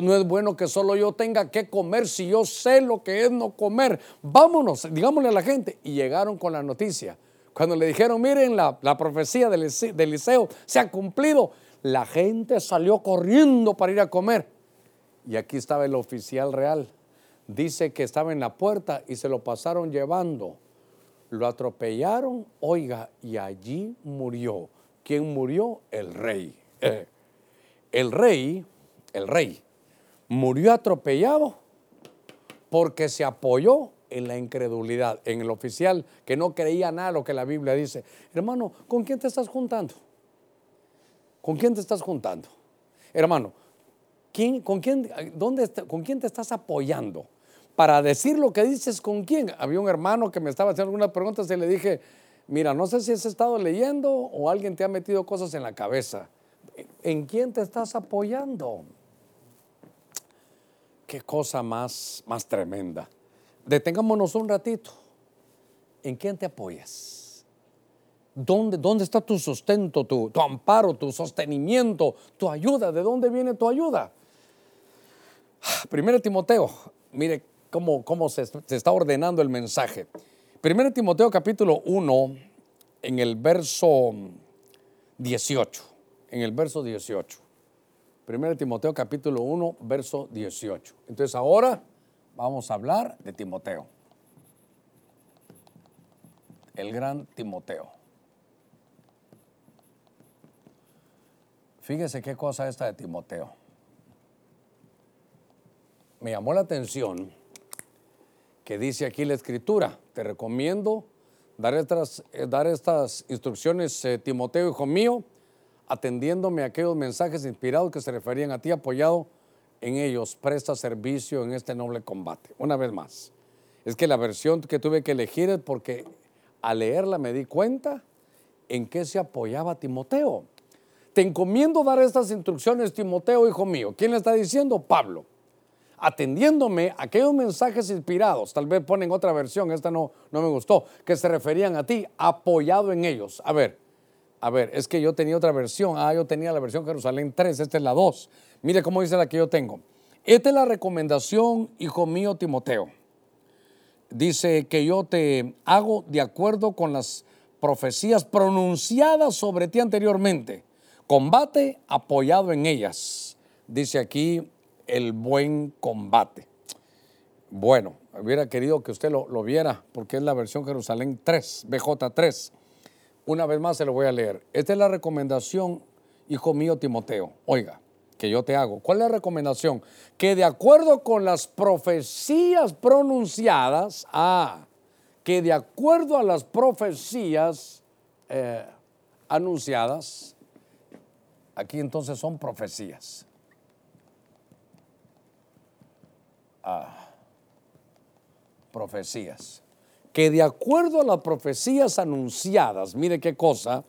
no es bueno que solo yo tenga que comer si yo sé lo que es no comer. Vámonos, digámosle a la gente. Y llegaron con la noticia. Cuando le dijeron, miren, la, profecía del, del liceo se ha cumplido, la gente salió corriendo para ir a comer. Y aquí estaba el oficial real. Dice que estaba en la puerta y se lo pasaron llevando. Lo atropellaron, oiga, y allí murió. ¿Quién murió? El rey. Eh, el rey, el rey, murió atropellado porque se apoyó en la incredulidad, en el oficial que no creía nada lo que la Biblia dice. Hermano, ¿con quién te estás juntando? ¿Con quién te estás juntando? Hermano, ¿quién, con, quién, dónde, ¿con quién te estás apoyando? Para decir lo que dices, ¿con quién? Había un hermano que me estaba haciendo algunas preguntas y le dije, mira, no sé si has estado leyendo o alguien te ha metido cosas en la cabeza. ¿En quién te estás apoyando? Qué cosa más, más tremenda. Detengámonos un ratito. ¿En quién te apoyas? ¿Dónde, dónde está tu sustento, tu, tu, amparo, tu sostenimiento, tu ayuda? ¿De dónde viene tu ayuda? Primero Timoteo, mire cómo, cómo se, se, está ordenando el mensaje. Primero Timoteo capítulo 1, en el verso 18. en el verso 18. 1 Timoteo capítulo 1, verso 18. Entonces ahora vamos a hablar de Timoteo. El gran Timoteo. Fíjese qué cosa esta de Timoteo. Me llamó la atención que dice aquí la escritura, te recomiendo dar estas, eh, instrucciones, eh, Timoteo, hijo mío, atendiéndome a aquellos mensajes inspirados que se referían a ti, apoyado en ellos, presta servicio en este noble combate. Una vez más, es que la versión que tuve que elegir es porque al leerla me di cuenta en qué se apoyaba Timoteo. Te encomiendo dar estas instrucciones, Timoteo, hijo mío. ¿Quién le está diciendo? Pablo. Atendiéndome a aquellos mensajes inspirados, tal vez ponen otra versión, esta no, no me gustó, que se referían a ti, apoyado en ellos. A ver, a ver, es que yo tenía otra versión. Ah, yo tenía la versión Jerusalén 3, esta es la 2. Mire cómo dice la que yo tengo. Esta es la recomendación, hijo mío Timoteo. Dice que yo te hago de acuerdo con las profecías pronunciadas sobre ti anteriormente Combate apoyado en ellas. Dice aquí el buen combate. Bueno, hubiera querido que usted lo, viera porque es la versión Jerusalén 3, BJ 3. Una vez más se lo voy a leer. Esta es la recomendación, hijo mío Timoteo. Oiga, que yo te hago. ¿Cuál es la recomendación? Que de acuerdo con las profecías pronunciadas, ah, que de acuerdo a las profecías eh, anunciadas, Aquí entonces son profecías. Ah, profecías. Que de acuerdo a las profecías anunciadas, mire qué cosa,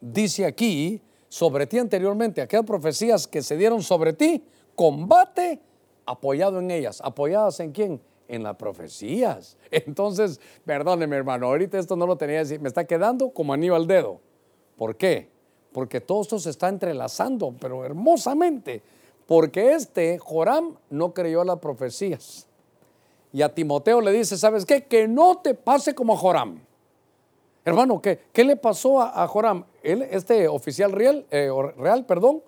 dice aquí sobre ti anteriormente, aquellas profecías que se dieron sobre ti, combate apoyado en ellas. ¿Apoyadas en quién? En las profecías. Entonces, perdóneme hermano, ahorita esto no lo tenía que decir, me está quedando como anillo al dedo. ¿Por qué? porque todo esto se está entrelazando, pero hermosamente, porque este Joram no creyó las profecías. Y a Timoteo le dice, ¿sabes qué? Que no te pase como Joram. Hermano, ¿qué, qué le pasó a, Joram? Este oficial real, eh, real, perdón,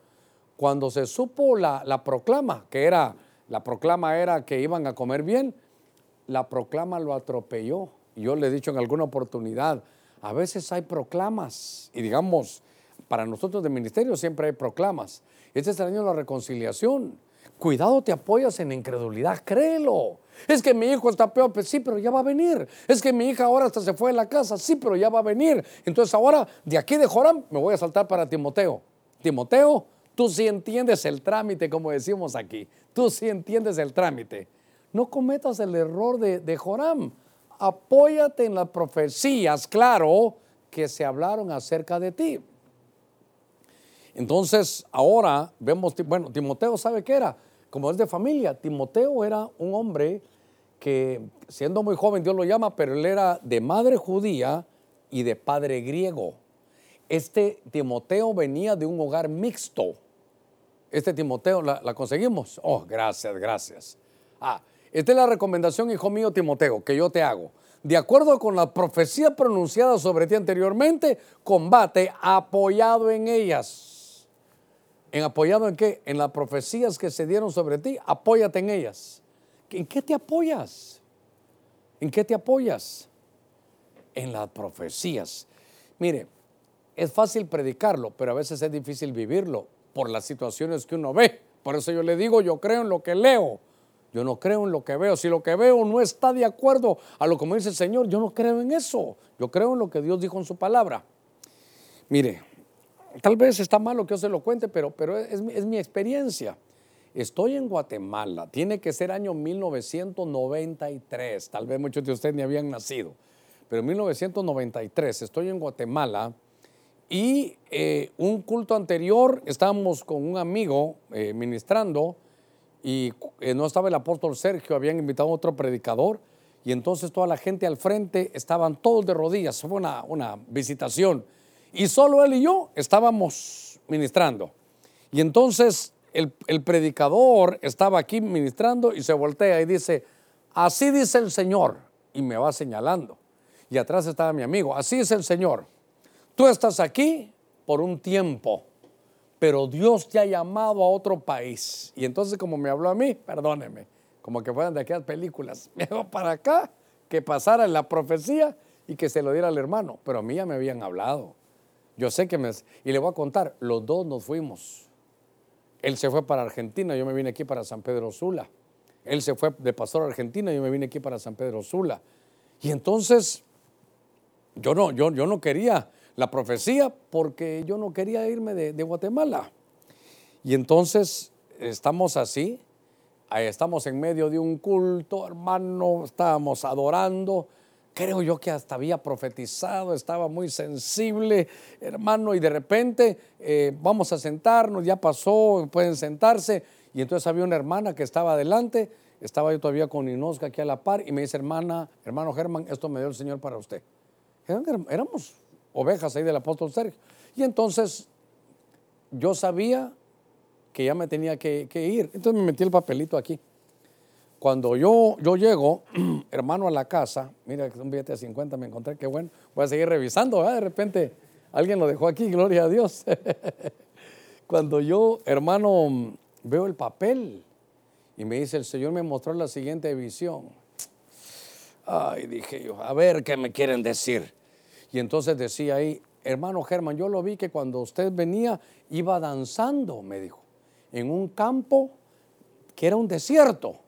cuando se supo la, la proclama, que era, la proclama era que iban a comer bien, la proclama lo atropelló. Yo le he dicho en alguna oportunidad, a veces hay proclamas y digamos, para nosotros de ministerio siempre hay proclamas. Este es el año de la reconciliación. Cuidado, te apoyas en incredulidad, créelo. Es que mi hijo está peor, pues sí, pero ya va a venir. Es que mi hija ahora hasta se fue de la casa, sí, pero ya va a venir. Entonces ahora, de aquí de Joram, me voy a saltar para Timoteo. Timoteo, tú sí entiendes el trámite, como decimos aquí. Tú sí entiendes el trámite. No cometas el error de, Joram. Apóyate en las profecías, claro, que se hablaron acerca de ti. Entonces, ahora vemos, bueno, Timoteo sabe qué era, como es de familia, Timoteo era un hombre que siendo muy joven Dios lo llama, pero él era de madre judía y de padre griego. Este Timoteo venía de un hogar mixto. Este Timoteo, ¿la, conseguimos? Oh, gracias, gracias. Ah, esta es la recomendación, hijo mío Timoteo, que yo te hago. De acuerdo con la profecía pronunciada sobre ti anteriormente, combate apoyado en ellas ¿En apoyado en qué? En las profecías que se dieron sobre ti. Apóyate en ellas. ¿En qué te apoyas? ¿En qué te apoyas? En las profecías. Mire, es fácil predicarlo, pero a veces es difícil vivirlo por las situaciones que uno ve. Por eso yo le digo, yo creo en lo que leo. Yo no creo en lo que veo. Si lo que veo no está de acuerdo a lo que me dice el Señor, yo no creo en eso. Yo creo en lo que Dios dijo en su palabra. Mire, Tal vez está mal lo que yo se lo cuente, pero, pero es, es mi experiencia. Estoy en Guatemala, tiene que ser año 1993, tal vez muchos de ustedes ni habían nacido, pero en 1993 estoy en Guatemala y eh, un culto anterior estábamos con un amigo eh, ministrando y eh, no estaba el apóstol Sergio, habían invitado a otro predicador y entonces toda la gente al frente estaban todos de rodillas, fue una, una visitación y solo él y yo estábamos ministrando. Y entonces el, predicador estaba aquí ministrando y se voltea y dice, así dice el Señor. Y me va señalando. Y atrás estaba mi amigo, así es el Señor. Tú estás aquí por un tiempo. pero Dios te ha llamado a otro país. Y entonces como me habló a mí, perdóneme, como que fueran de aquellas películas, me hago para acá, que pasara la profecía y que se lo diera al hermano, pero a mí ya me habían hablado. Yo sé que me... Y le voy a contar, los dos nos fuimos. Él se fue para Argentina, yo me vine aquí para San Pedro Sula. Él se fue de pastor a Argentina, yo me vine aquí para San Pedro Sula. Y entonces, yo no, yo, yo no quería la profecía porque yo no quería irme de, de Guatemala. Y entonces estamos así, estamos en medio de un culto, hermano, estábamos adorando. Creo yo que hasta había profetizado, estaba muy sensible, hermano, y de repente eh, vamos a sentarnos, ya pasó, pueden sentarse. Y entonces había una hermana que estaba adelante, estaba yo todavía con Inosca aquí a la par, y me dice, hermana, hermano Germán, esto me dio el Señor para usted. Éramos ovejas ahí del apóstol Sergio. Y entonces yo sabía que ya me tenía que, que, ir. Entonces me metí el papelito aquí. Cuando yo, yo llego, hermano, a la casa, mira un billete de 50 me encontré, qué bueno, voy a seguir revisando, de repente alguien lo dejó aquí, gloria a Dios. Cuando yo, hermano, veo el papel y me dice, el Señor me mostró la siguiente visión. Ay, dije yo, a ver qué me quieren decir. Y entonces decía ahí, hermano Germán, yo lo vi que cuando usted venía iba danzando, me dijo, en un campo que era un desierto.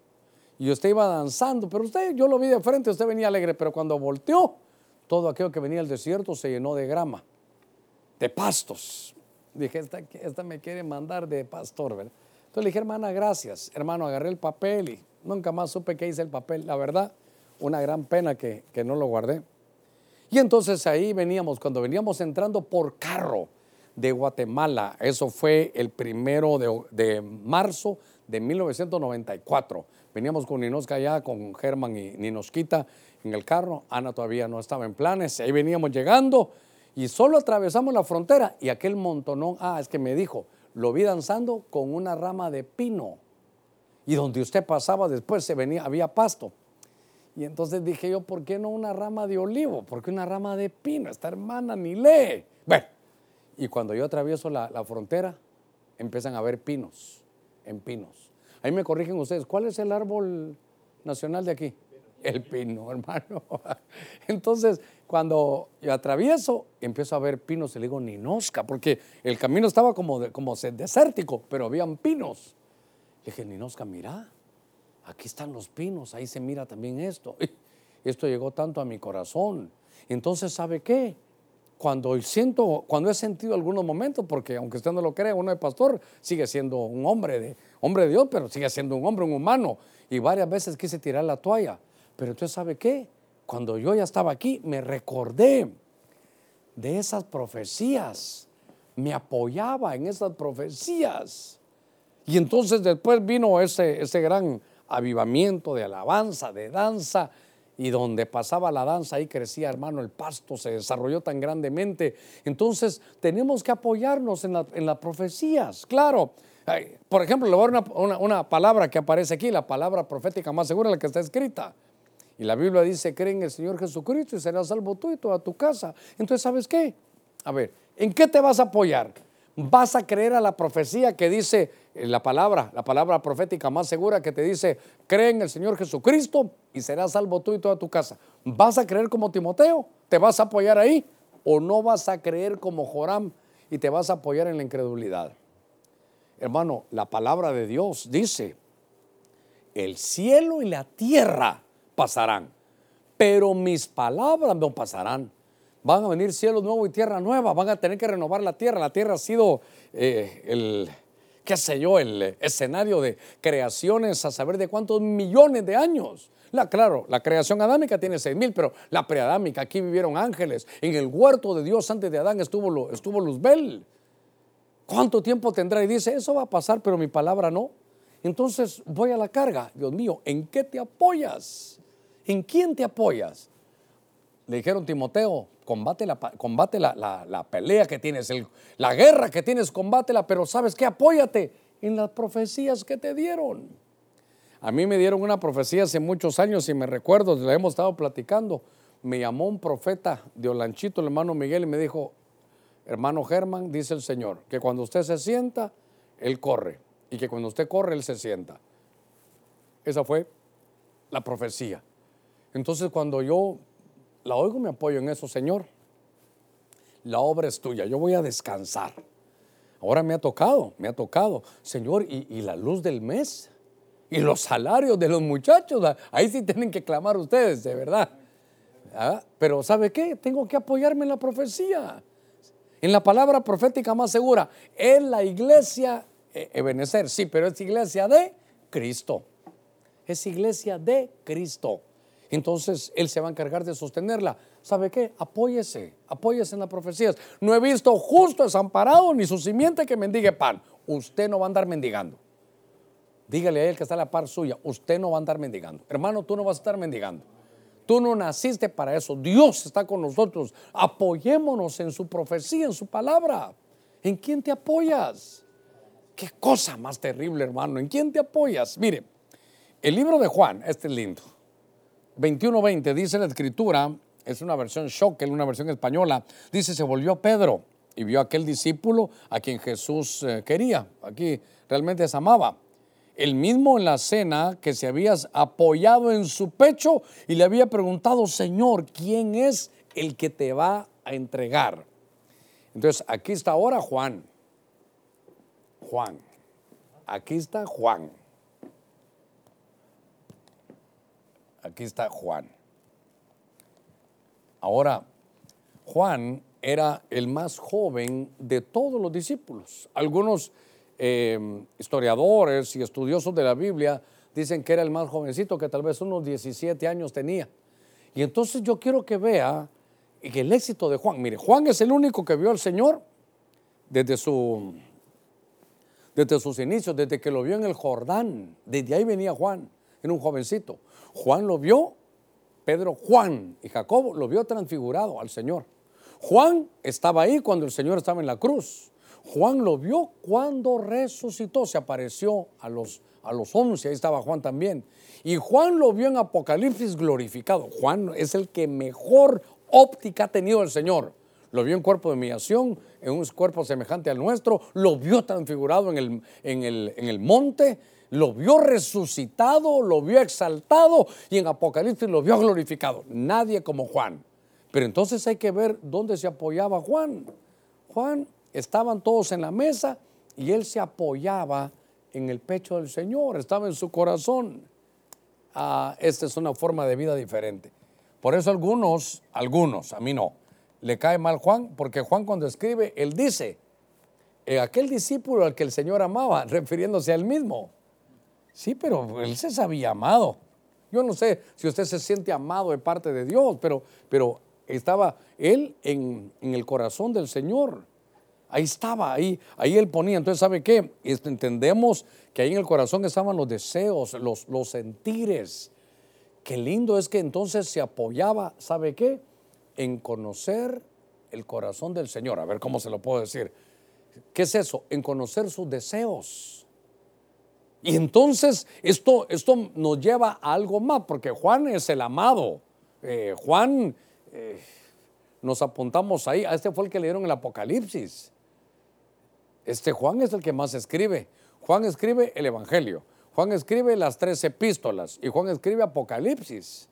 Y usted iba danzando, pero usted, yo lo vi de frente, usted venía alegre, pero cuando volteó, todo aquello que venía del desierto se llenó de grama, de pastos. Dije, esta, me quiere mandar de pastor, ¿verdad? Entonces le dije, hermana, gracias. Hermano, agarré el papel y nunca más supe qué hice el papel. La verdad, una gran pena que, que no lo guardé. Y entonces ahí veníamos, cuando veníamos entrando por carro de Guatemala, eso fue el primero de, de marzo de 1994. Veníamos con Ninosca allá, con Germán y Ninosquita en el carro. Ana todavía no estaba en planes. Ahí veníamos llegando y solo atravesamos la frontera y aquel montonón, ah, es que me dijo, lo vi danzando con una rama de pino. Y donde usted pasaba después se venía, había pasto. Y entonces dije yo, ¿por qué no una rama de olivo? ¿Por qué una rama de pino? Esta hermana ni lee. Bueno, y cuando yo atravieso la, la frontera, empiezan a haber pinos, en pinos. Ahí me corrigen ustedes, ¿cuál es el árbol nacional de aquí? El pino, hermano. Entonces, cuando yo atravieso, empiezo a ver pinos y le digo, Ninosca, porque el camino estaba como, de, como desértico, pero habían pinos. Le dije, Ninosca, mira, aquí están los pinos, ahí se mira también esto. Esto llegó tanto a mi corazón. Entonces, ¿sabe qué? Cuando siento, cuando he sentido algunos momentos, porque aunque usted no lo crea, uno de pastor sigue siendo un hombre de, hombre de Dios, pero sigue siendo un hombre, un humano. Y varias veces quise tirar la toalla. Pero usted sabe qué? Cuando yo ya estaba aquí, me recordé de esas profecías. Me apoyaba en esas profecías. Y entonces después vino ese, ese gran avivamiento de alabanza, de danza, y donde pasaba la danza, ahí crecía, hermano, el pasto se desarrolló tan grandemente. Entonces, tenemos que apoyarnos en, la, en las profecías, claro. Por ejemplo, le voy a dar una, una, palabra que aparece aquí, la palabra profética más segura, la que está escrita. Y la Biblia dice, cree en el Señor Jesucristo y serás salvo tú y toda tu casa. Entonces, ¿sabes qué? A ver, ¿en qué te vas a apoyar? vas a creer a la profecía que dice la palabra, la palabra profética más segura que te dice, cree en el Señor Jesucristo y serás salvo tú y toda tu casa. ¿Vas a creer como Timoteo? ¿Te vas a apoyar ahí? ¿O no vas a creer como Joram y te vas a apoyar en la incredulidad? Hermano, la palabra de Dios dice, el cielo y la tierra pasarán, pero mis palabras no pasarán van a venir cielo nuevo y tierra nueva, van a tener que renovar la tierra. La tierra ha sido eh, el, qué sé yo, el escenario de creaciones a saber de cuántos millones de años. La, claro, la creación adámica tiene seis mil, pero la preadámica, aquí vivieron ángeles. En el huerto de Dios antes de Adán estuvo, estuvo Luzbel. ¿Cuánto tiempo tendrá? Y dice, eso va a pasar, pero mi palabra no. Entonces voy a la carga. Dios mío, ¿en qué te apoyas? ¿En quién te apoyas? Le dijeron Timoteo, combate la, combate la, la, pelea que tienes, la guerra que tienes, combátela, pero ¿sabes qué? Apóyate en las profecías que te dieron. A mí me dieron una profecía hace muchos años y me recuerdo, la hemos estado platicando. Me llamó un profeta de Olanchito, el hermano Miguel, y me dijo, hermano Germán, dice el Señor, que cuando usted se sienta, Él corre. Y que cuando usted corre, Él se sienta. Esa fue la profecía. Entonces cuando yo la oigo, me apoyo en eso, Señor. La obra es tuya, yo voy a descansar. Ahora me ha tocado, me ha tocado, Señor, y, la luz del mes, y los salarios de los muchachos, ah, ahí sí tienen que clamar ustedes, de verdad. ¿Ah? Pero ¿sabe qué? Tengo que apoyarme en la profecía, en la palabra profética más segura. Es la iglesia eh, Ebenezer, sí, pero es iglesia de Cristo. Es iglesia de Cristo. Entonces Él se va a encargar de sostenerla. ¿Sabe qué? Apóyese, apóyese en las profecías. No he visto justo desamparado ni su simiente que mendigue pan. Usted no va a andar mendigando. Dígale a él que está a la par suya, usted no va a andar mendigando. Hermano, tú no vas a estar mendigando. Tú no naciste para eso. Dios está con nosotros. Apoyémonos en su profecía, en su palabra. ¿En quién te apoyas? Qué cosa más terrible, hermano. ¿En quién te apoyas? Mire, el libro de Juan, este es lindo. 21:20 dice la escritura, es una versión shock, una versión española. Dice, se volvió Pedro y vio a aquel discípulo a quien Jesús eh, quería. Aquí realmente se amaba el mismo en la cena que se había apoyado en su pecho y le había preguntado, Señor, ¿quién es el que te va a entregar? Entonces, aquí está ahora Juan. Juan. Aquí está Juan. Aquí está Juan. Ahora, Juan era el más joven de todos los discípulos. Algunos Em, historiadores y estudiosos de la Biblia dicen que era el más jovencito, que tal vez unos 17 años tenía. Y entonces yo quiero que vea el éxito de Juan, mire, Juan es el único que vio al Señor desde, su, desde sus inicios, desde que lo vio en el Jordán. Desde ahí venía Juan, era un jovencito. Juan lo vio, Pedro, Juan y Jacobo lo vio transfigurado al Señor. Juan estaba ahí cuando el Señor estaba en la cruz. Juan lo vio cuando resucitó, se apareció a los, a los once, ahí estaba Juan también. Y Juan lo vio en Apocalipsis glorificado. Juan es el que mejor óptica ha tenido el Señor. Lo vio en cuerpo de humillación, en un cuerpo semejante al nuestro, lo vio transfigurado en el, en el, en el monte, lo vio resucitado, lo vio exaltado y en Apocalipsis lo vio glorificado. Nadie como Juan. Pero entonces hay que ver dónde se apoyaba Juan. Juan estaban todos en la mesa y él se apoyaba en el pecho del Señor, estaba en su corazón. Ah, esta es una forma de vida diferente. Por eso algunos, algunos, a mí no, le cae mal Juan, porque Juan cuando escribe, él dice, eh, aquel discípulo al que el Señor amaba, refiriéndose a él mismo. Sí, pero él se sabía amado. Yo no sé si usted se siente amado de parte de Dios, pero, pero estaba él en, en el corazón del Señor. Ahí estaba, ahí, ahí él ponía. Entonces, ¿sabe qué? Entendemos que ahí en el corazón estaban los deseos, los, los sentires. Qué lindo es que entonces se apoyaba, ¿sabe qué? En conocer el corazón del Señor. A ver cómo se lo puedo decir. ¿Qué es eso? En conocer sus deseos. Y entonces esto, esto nos lleva a algo más, porque Juan es el amado. Eh, Juan, eh, nos apuntamos ahí, a este fue el que leyeron el Apocalipsis. Este Juan es el que más escribe. Juan escribe el Evangelio. Juan escribe las tres epístolas y Juan escribe Apocalipsis.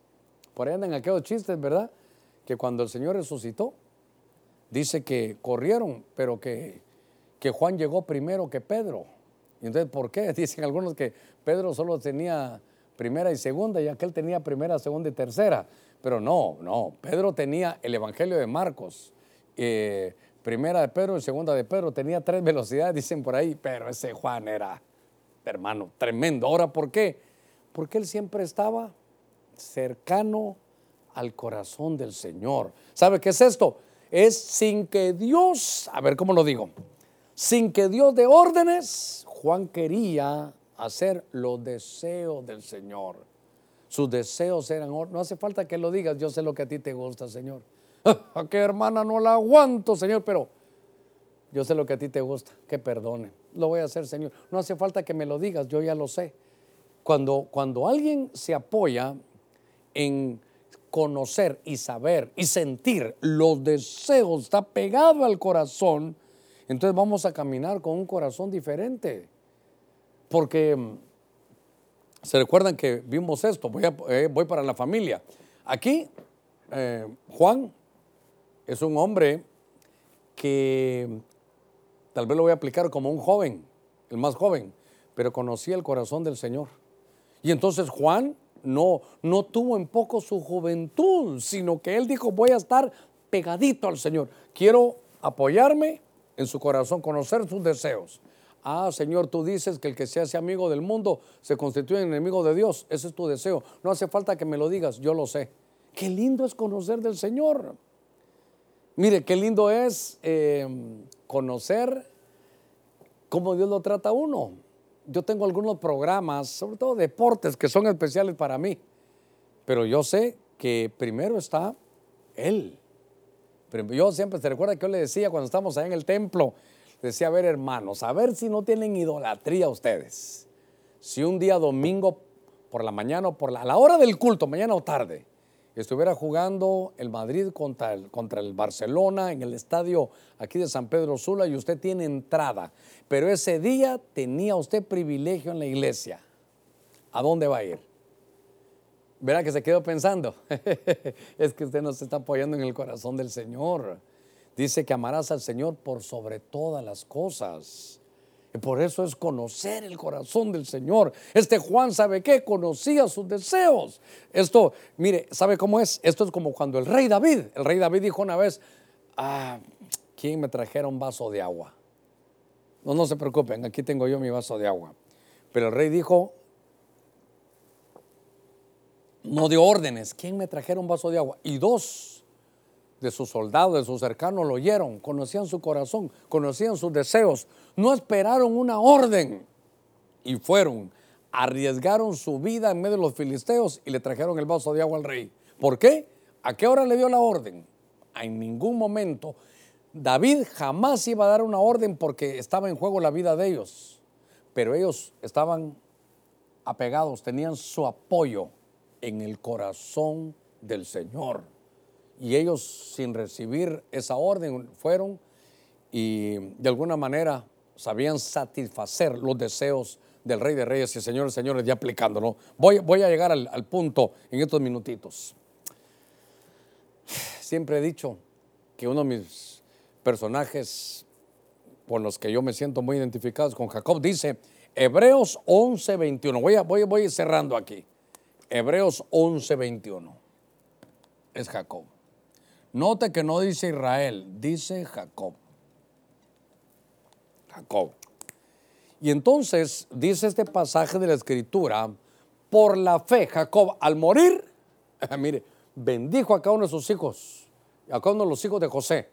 Por ahí andan aquellos chistes, ¿verdad? Que cuando el Señor resucitó, dice que corrieron, pero que, que Juan llegó primero que Pedro. Entonces, ¿por qué? Dicen algunos que Pedro solo tenía primera y segunda y aquel tenía primera, segunda y tercera. Pero no, no, Pedro tenía el Evangelio de Marcos. Eh, primera de Pedro y segunda de Pedro, tenía tres velocidades, dicen por ahí, pero ese Juan era, hermano, tremendo. Ahora, ¿por qué? Porque él siempre estaba cercano al corazón del Señor. ¿Sabe qué es esto? Es sin que Dios, a ver cómo lo digo, sin que Dios dé órdenes, Juan quería hacer los deseos del Señor. Sus deseos eran, no hace falta que lo digas, yo sé lo que a ti te gusta, Señor. a qué hermana no la aguanto, Señor, pero yo sé lo que a ti te gusta, que perdone. Lo voy a hacer, Señor. No hace falta que me lo digas, yo ya lo sé. Cuando, cuando alguien se apoya en conocer y saber y sentir los deseos está pegado al corazón, entonces vamos a caminar con un corazón diferente. Porque mm, se recuerdan que vimos esto, voy, eh, para la familia. Aquí, eh, Juan es un hombre que tal vez lo voy a aplicar como un joven, el más joven, pero conocía el corazón del Señor. Y entonces Juan no, no tuvo en poco su juventud, sino que él dijo, voy a estar pegadito al Señor. Quiero apoyarme en su corazón, conocer sus deseos. Ah, Señor, tú dices que el que se hace amigo del mundo se constituye en enemigo de Dios. Ese es tu deseo. No hace falta que me lo digas, yo lo sé. Qué lindo es conocer del Señor. Mire, qué lindo es eh, conocer cómo Dios lo trata a uno. Yo tengo algunos programas, sobre todo deportes, que son especiales para mí. Pero yo sé que primero está Él. Pero Yo siempre, ¿se recuerda que yo le decía cuando estábamos allá en el templo? Decía, a ver hermanos, a ver si no tienen idolatría ustedes. Si un día domingo por la mañana o por la, a la hora del culto, mañana o tarde, estuviera jugando el Madrid contra el, contra el Barcelona en el estadio aquí de San Pedro Sula y usted tiene entrada, pero ese día tenía usted privilegio en la iglesia, ¿a dónde va a ir? Verá que se quedó pensando, es que usted no se está apoyando en el corazón del Señor. Dice que amarás al Señor por sobre todas las cosas. Y por eso es conocer el corazón del Señor. Este Juan, ¿sabe qué? Conocía sus deseos. Esto, mire, ¿sabe cómo es? Esto es como cuando el rey David, el rey David dijo una vez, ah, ¿quién me trajera un vaso de agua? No, no se preocupen, aquí tengo yo mi vaso de agua. Pero el rey dijo, no dio órdenes, ¿quién me trajera un vaso de agua? Y dos de sus soldados, de sus cercanos lo oyeron, conocían su corazón, conocían sus deseos, no esperaron una orden y fueron, arriesgaron su vida en medio de los filisteos y le trajeron el vaso de agua al rey. ¿Por qué? ¿A qué hora le dio la orden? En ningún momento. David jamás iba a dar una orden porque estaba en juego la vida de ellos, pero ellos estaban apegados, tenían su apoyo en el corazón del Señor. Y ellos sin recibir esa orden fueron y de alguna manera sabían satisfacer los deseos del Rey de Reyes y Señores, Señores, ya aplicándolo. Voy, voy a llegar al, punto en estos minutitos. Siempre he dicho que uno de mis personajes con los que yo me siento muy identificado con Jacob. Dice Hebreos 11, 21. Voy, a, voy, voy cerrando aquí. Hebreos 11, 21. Es Jacob. Note que no dice Israel, dice Jacob. Jacob. Y entonces dice este pasaje de la escritura, por la fe, Jacob al morir, mire, bendijo a cada uno de sus hijos, a cada uno de los hijos de José,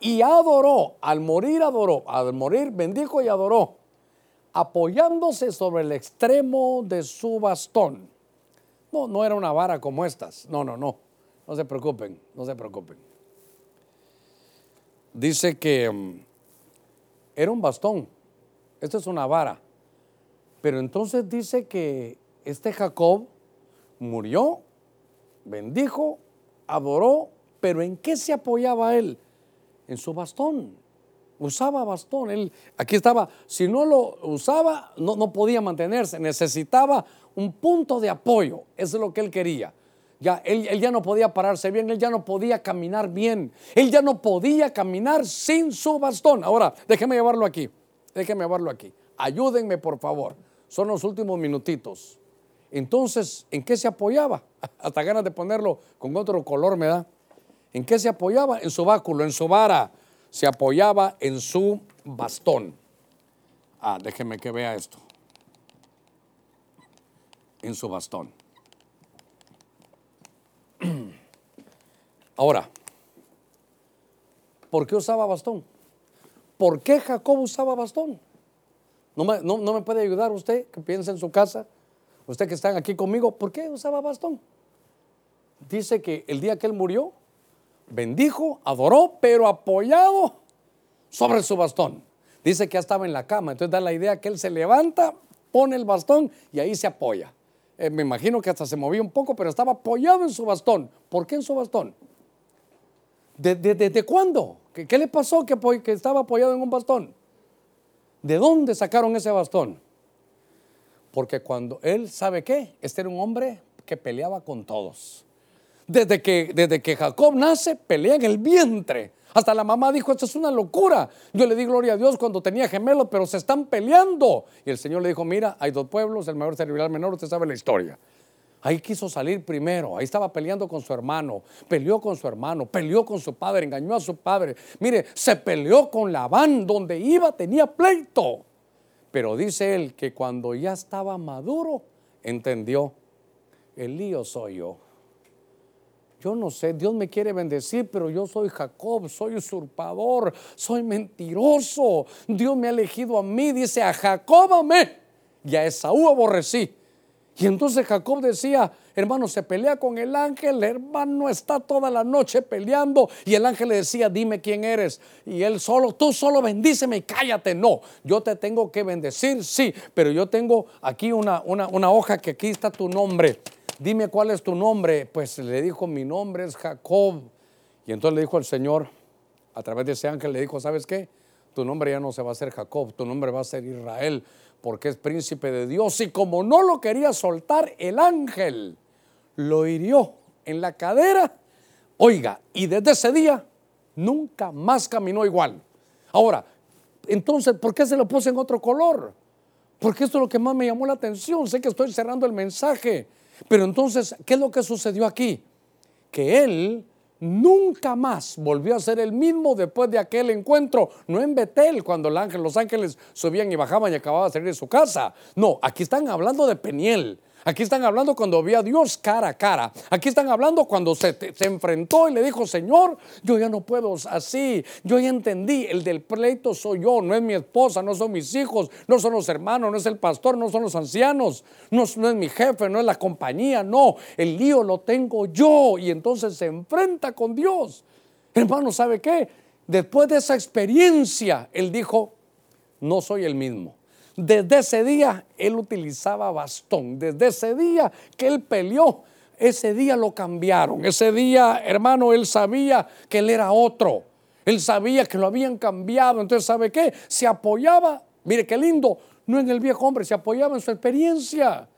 y adoró, al morir adoró, al morir bendijo y adoró, apoyándose sobre el extremo de su bastón. No, era una vara como estas, no, no, no, no se preocupen, no se preocupen. Dice que um, era un bastón, esto es una vara, pero entonces dice que este Jacob murió, bendijo, adoró, pero ¿en qué se apoyaba él? En su bastón. Usaba bastón. Él, aquí estaba, si no lo usaba, no, no podía mantenerse, necesitaba un punto de apoyo. Eso es lo que él quería. Ya, él, él ya no podía pararse bien, él ya no podía caminar bien, él ya no podía caminar sin su bastón. Ahora, déjeme llevarlo aquí, déjeme llevarlo aquí. Ayúdenme, por favor. Son los últimos minutitos. Entonces, ¿en qué se apoyaba? Hasta ganas de ponerlo con otro color me da. ¿En qué se apoyaba? En su báculo, en su vara. Se apoyaba en su bastón. Ah, déjeme que vea esto. En su bastón. Ahora, ¿por qué usaba bastón? ¿Por qué Jacob usaba bastón? ¿No me, puede ayudar usted que piensa en su casa? Usted que está aquí conmigo, ¿por qué usaba bastón? Dice que el día que él murió, bendijo, adoró, pero apoyado sobre su bastón. Dice que ya estaba en la cama, entonces da la idea que él se levanta, pone el bastón y ahí se apoya. Eh, me imagino que hasta se movía un poco, pero estaba apoyado en su bastón. ¿Por qué en su bastón? ¿Desde cuándo? ¿Qué, ¿Qué, le pasó que, que estaba apoyado en un bastón? ¿De dónde sacaron ese bastón? Porque cuando él sabe qué, este era un hombre que peleaba con todos. Desde que, desde que Jacob nace, pelea en el vientre. Hasta la mamá dijo, esto es una locura. Yo le di gloria a Dios cuando tenía gemelos, pero se están peleando. Y el Señor le dijo, mira, hay dos pueblos, el mayor servirá al menor, usted sabe la historia. Ahí quiso salir primero, ahí estaba peleando con su hermano, peleó con su hermano, peleó con su padre, engañó a su padre. Mire, se peleó con Labán, donde iba tenía pleito. Pero dice él que cuando ya estaba maduro, entendió, el lío soy yo. Yo no sé, Dios me quiere bendecir, pero yo soy Jacob, soy usurpador, soy mentiroso. Dios me ha elegido a mí, dice a Jacob amé y a Esaú aborrecí. Y entonces Jacob decía, hermano, se pelea con el ángel, hermano está toda la noche peleando. Y el ángel le decía, dime quién eres. Y él solo, tú solo bendíceme y cállate. No, yo te tengo que bendecir, sí, pero yo tengo aquí una, una, una hoja que aquí está tu nombre dime cuál es tu nombre. Pues le dijo, mi nombre es Jacob. Y entonces le dijo el Señor, a través de ese ángel, le dijo, ¿sabes qué? Tu nombre ya no se va a ser Jacob, tu nombre va a ser Israel, porque es príncipe de Dios. Y como no lo quería soltar, el ángel lo hirió en la cadera. Oiga, y desde ese día nunca más caminó igual. Ahora, entonces, ¿por qué se lo puse en otro color? Porque esto es lo que más me llamó la atención. Sé que estoy cerrando el mensaje. Pero entonces, ¿qué es lo que sucedió aquí? Que él nunca más volvió a ser el mismo después de aquel encuentro, no en Betel, cuando los ángeles subían y bajaban y acababa de salir de su casa. No, aquí están hablando de Peniel. Aquí están hablando cuando vio a Dios cara a cara. Aquí están hablando cuando se, se, enfrentó y le dijo, Señor, yo ya no puedo así. Yo ya entendí, el del pleito soy yo, no es mi esposa, no son mis hijos, no son los hermanos, no es el pastor, no son los ancianos, no, no es mi jefe, no es la compañía, no. El lío lo tengo yo. Y entonces se enfrenta con Dios. Hermano, ¿sabe qué? Después de esa experiencia, él dijo, no soy el mismo. Desde ese día él utilizaba bastón. Desde ese día que él peleó, ese día lo cambiaron. Ese día, hermano, él sabía que él era otro. Él sabía que lo habían cambiado. Entonces, ¿sabe qué? Se apoyaba, mire qué lindo, no en el viejo hombre, se apoyaba en su experiencia.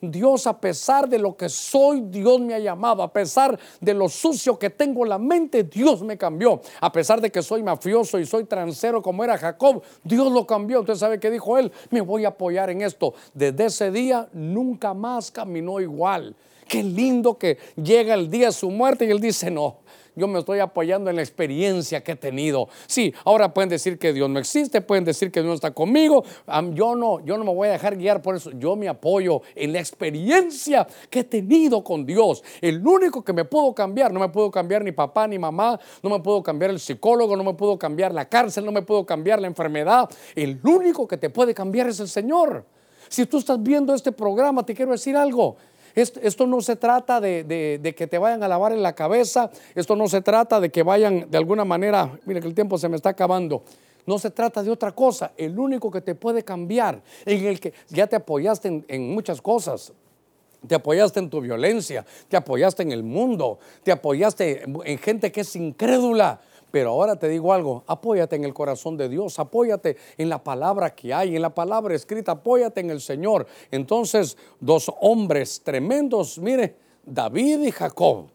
Dios, a pesar de lo que soy, Dios me ha llamado. A pesar de lo sucio que tengo en la mente, Dios me cambió. A pesar de que soy mafioso y soy transero como era Jacob, Dios lo cambió. Entonces, ¿sabe qué dijo él? Me voy a apoyar en esto. Desde ese día nunca más caminó igual. Qué lindo que llega el día de su muerte y él dice, no, yo me estoy apoyando en la experiencia que he tenido. Sí, ahora pueden decir que Dios no existe, pueden decir que Dios no está conmigo. yo no, yo no me voy a dejar guiar por eso. Yo me apoyo en la experiencia que he tenido con Dios. El único que me puedo cambiar, no me puedo cambiar ni papá ni mamá, no me puedo cambiar el psicólogo, no me puedo cambiar la cárcel, no me puedo cambiar la enfermedad. El único que te puede cambiar es el Señor. Si tú estás viendo este programa, te quiero decir algo. Esto, no se trata de, que te vayan a lavar en la cabeza, esto no se trata de que vayan de alguna manera, mire que el tiempo se me está acabando. No se trata de otra cosa. El único que te puede cambiar, en el que ya te apoyaste en muchas cosas, te apoyaste en tu violencia, te apoyaste en el mundo, te apoyaste en gente que es incrédula, pero ahora te digo algo, apóyate en el corazón de Dios, apóyate en la palabra que hay, en la palabra escrita, apóyate en el Señor. Entonces, dos hombres tremendos, mire, David y Jacob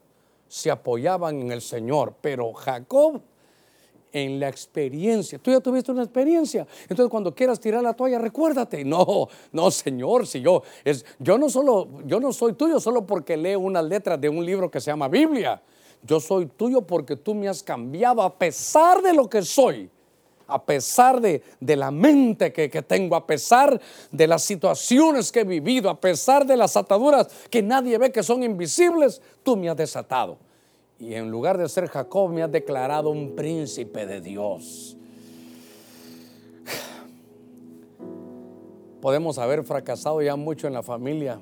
se apoyaban en el Señor, pero Jacob en la experiencia. Tú ya tuviste una experiencia. Entonces, cuando quieras tirar la toalla, recuérdate. No, no, Señor, si yo es yo no solo yo no soy tuyo solo porque leo unas letras de un libro que se llama Biblia. Yo soy tuyo porque tú me has cambiado a pesar de lo que soy, a pesar de, la mente que, que, tengo, a pesar de las situaciones que he vivido, a pesar de las ataduras que nadie ve que son invisibles, tú me has desatado. Y en lugar de ser Jacob, me has declarado un príncipe de Dios. Podemos haber fracasado ya mucho en la familia.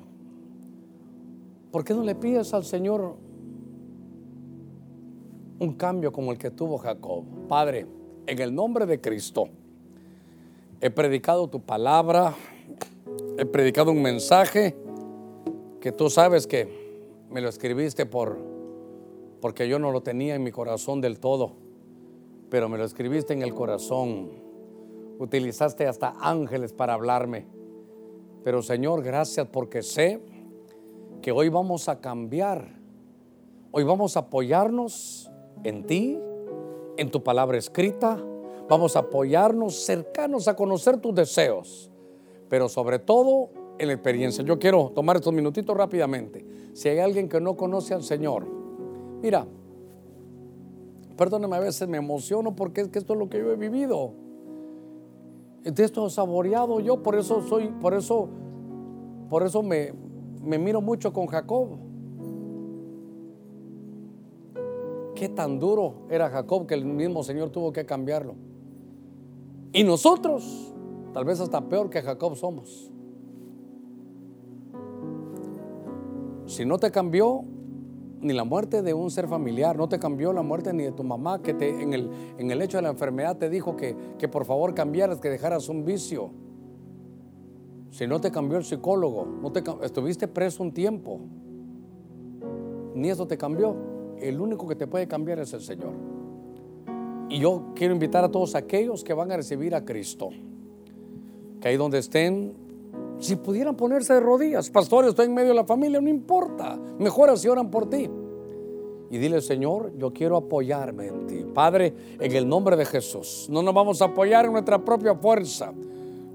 ¿Por qué no le pides al Señor un cambio como el que tuvo Jacob. Padre, en el nombre de Cristo, he predicado tu palabra, he predicado un mensaje que tú sabes que me lo escribiste por porque yo no lo tenía en mi corazón del todo, pero me lo escribiste en el corazón. Utilizaste hasta ángeles para hablarme. Pero Señor, gracias porque sé que hoy vamos a cambiar. Hoy vamos a apoyarnos en ti, en tu palabra escrita. Vamos a apoyarnos cercanos a conocer tus deseos, pero sobre todo en la experiencia. Yo quiero tomar estos minutitos rápidamente. Si hay alguien que no conoce al Señor, mira, perdóneme, a veces me emociono porque es que esto es lo que yo he vivido. De esto he saboreado yo, por eso soy, por eso, por eso me, me miro mucho con Jacob. Qué tan duro era Jacob que el mismo Señor tuvo que cambiarlo. Y nosotros, tal vez hasta peor que Jacob somos. Si no te cambió ni la muerte de un ser familiar, no te cambió la muerte ni de tu mamá, que en, el, hecho de la enfermedad te dijo que, que por favor cambiaras, que dejaras un vicio. Si no te cambió el psicólogo, no te, estuviste preso un tiempo, ni eso te cambió. El único que te puede cambiar es el Señor. Y yo quiero invitar a todos aquellos que van a recibir a Cristo, que ahí donde estén, si pudieran ponerse de rodillas, pastor, estoy en medio de la familia, no importa, mejor así oran por ti. Y dile, Señor, yo quiero apoyarme en ti. Padre, en el nombre de Jesús, no nos vamos a apoyar en nuestra propia fuerza.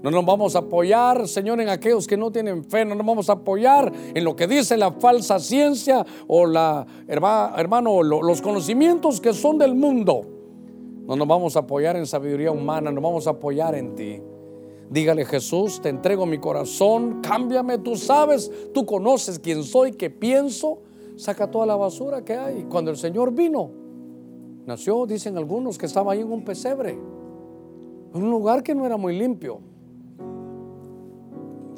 No nos vamos a apoyar, Señor, en aquellos que no tienen fe. No nos vamos a apoyar en lo que dice la falsa ciencia o la, hermano, los conocimientos que son del mundo. No nos vamos a apoyar en sabiduría humana, nos vamos a apoyar en ti. Dígale Jesús, te entrego mi corazón, cámbiame, tú sabes, tú conoces quién soy, qué pienso, saca toda la basura que hay. Cuando el Señor vino, nació, dicen algunos, que estaba ahí en un pesebre, en un lugar que no era muy limpio.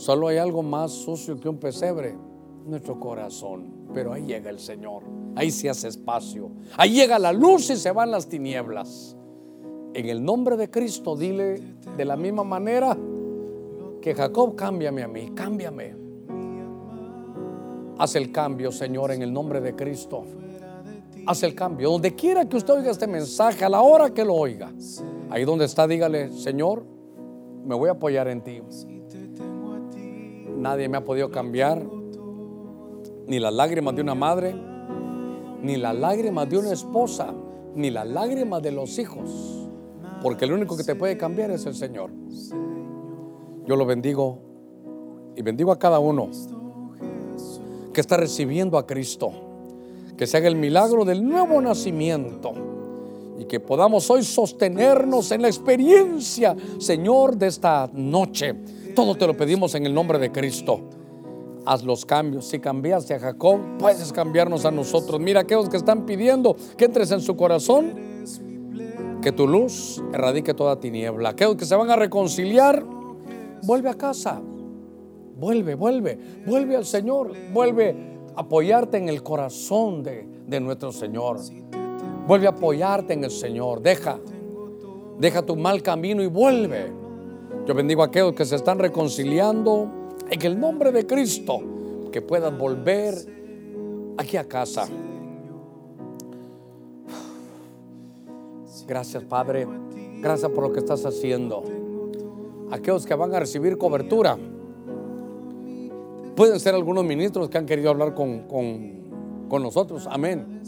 Solo hay algo más sucio que un pesebre, nuestro corazón. Pero ahí llega el Señor, ahí se hace espacio, ahí llega la luz y se van las tinieblas. En el nombre de Cristo, dile de la misma manera que Jacob, cámbiame a mí, cámbiame. Haz el cambio, Señor, en el nombre de Cristo. Haz el cambio. Donde quiera que usted oiga este mensaje, a la hora que lo oiga, ahí donde está, dígale, Señor, me voy a apoyar en ti. Nadie me ha podido cambiar, ni las lágrimas de una madre, ni las lágrimas de una esposa, ni las lágrimas de los hijos, porque el único que te puede cambiar es el Señor. Yo lo bendigo y bendigo a cada uno que está recibiendo a Cristo, que se haga el milagro del nuevo nacimiento y que podamos hoy sostenernos en la experiencia, Señor, de esta noche todo te lo pedimos en el nombre de Cristo. Haz los cambios. Si cambiaste a Jacob, puedes cambiarnos a nosotros. Mira aquellos que están pidiendo que entres en su corazón, que tu luz erradique toda tiniebla. Aquellos que se van a reconciliar, vuelve a casa. Vuelve, vuelve, vuelve al Señor. Vuelve a apoyarte en el corazón de, de nuestro Señor. Vuelve a apoyarte en el Señor. Deja, deja tu mal camino y vuelve. Yo bendigo a aquellos que se están reconciliando en el nombre de Cristo, que puedan volver aquí a casa. Gracias Padre, gracias por lo que estás haciendo. Aquellos que van a recibir cobertura, pueden ser algunos ministros que han querido hablar con, con nosotros, amén.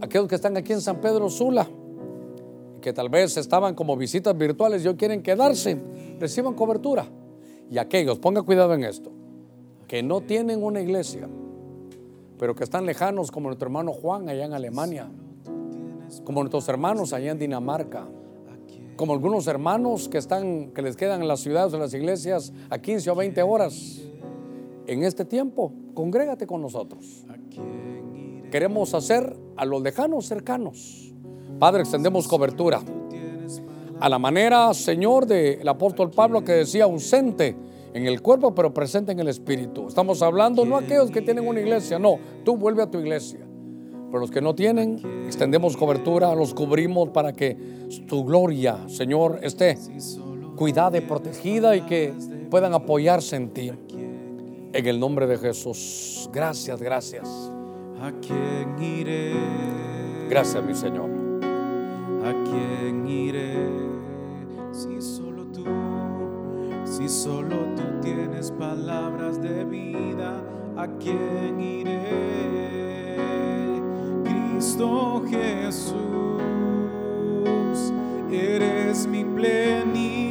Aquellos que están aquí en San Pedro Sula, que tal vez estaban como visitas virtuales y quieren quedarse, reciban cobertura. Y aquellos, ponga cuidado en esto, que no tienen una iglesia, pero que están lejanos como nuestro hermano Juan allá en Alemania, como nuestros hermanos allá en Dinamarca, como algunos hermanos que están que les quedan en las ciudades o en las iglesias a 15 o 20 horas. En este tiempo, congrégate con nosotros. Queremos hacer a los lejanos cercanos. Padre, extendemos cobertura. A la manera, Señor, del apóstol Pablo que decía ausente en el cuerpo, pero presente en el espíritu. Estamos hablando no aquellos que tienen una iglesia, no, tú vuelve a tu iglesia. Pero los que no tienen, extendemos cobertura, los cubrimos para que tu gloria, Señor, esté cuidada y protegida y que puedan apoyarse en ti. En el nombre de Jesús. Gracias, gracias. Gracias, mi Señor. ¿A quién iré? Si solo tú, si solo tú tienes palabras de vida, ¿a quién iré? Cristo Jesús, eres mi plenitud.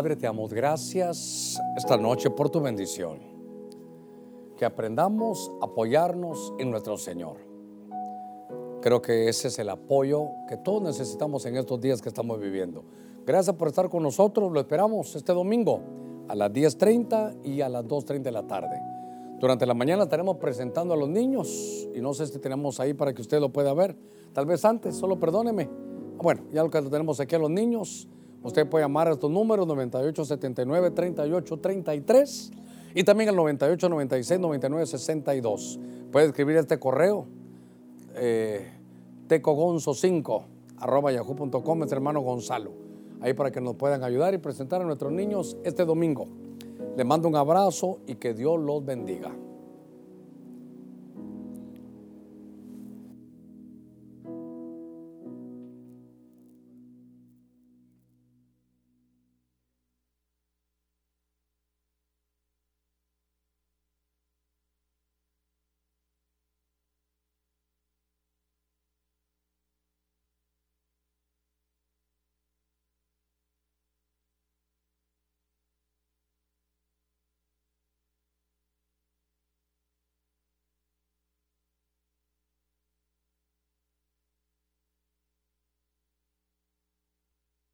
Padre, te damos gracias esta noche por tu bendición. Que aprendamos a apoyarnos en nuestro Señor. Creo que ese es el apoyo que todos necesitamos en estos días que estamos viviendo. Gracias por estar con nosotros. Lo esperamos este domingo a las 10.30 y a las 2.30 de la tarde. Durante la mañana estaremos presentando a los niños y no sé si tenemos ahí para que usted lo pueda ver. Tal vez antes, solo perdóneme. Bueno, ya lo que tenemos aquí a los niños. Usted puede llamar a estos números 98 79 38 33 y también al 98 96 99 62. Puede escribir este correo eh, tecogonzo5 arroba yahoo.com es hermano Gonzalo. Ahí para que nos puedan ayudar y presentar a nuestros niños este domingo. Les mando un abrazo y que Dios los bendiga.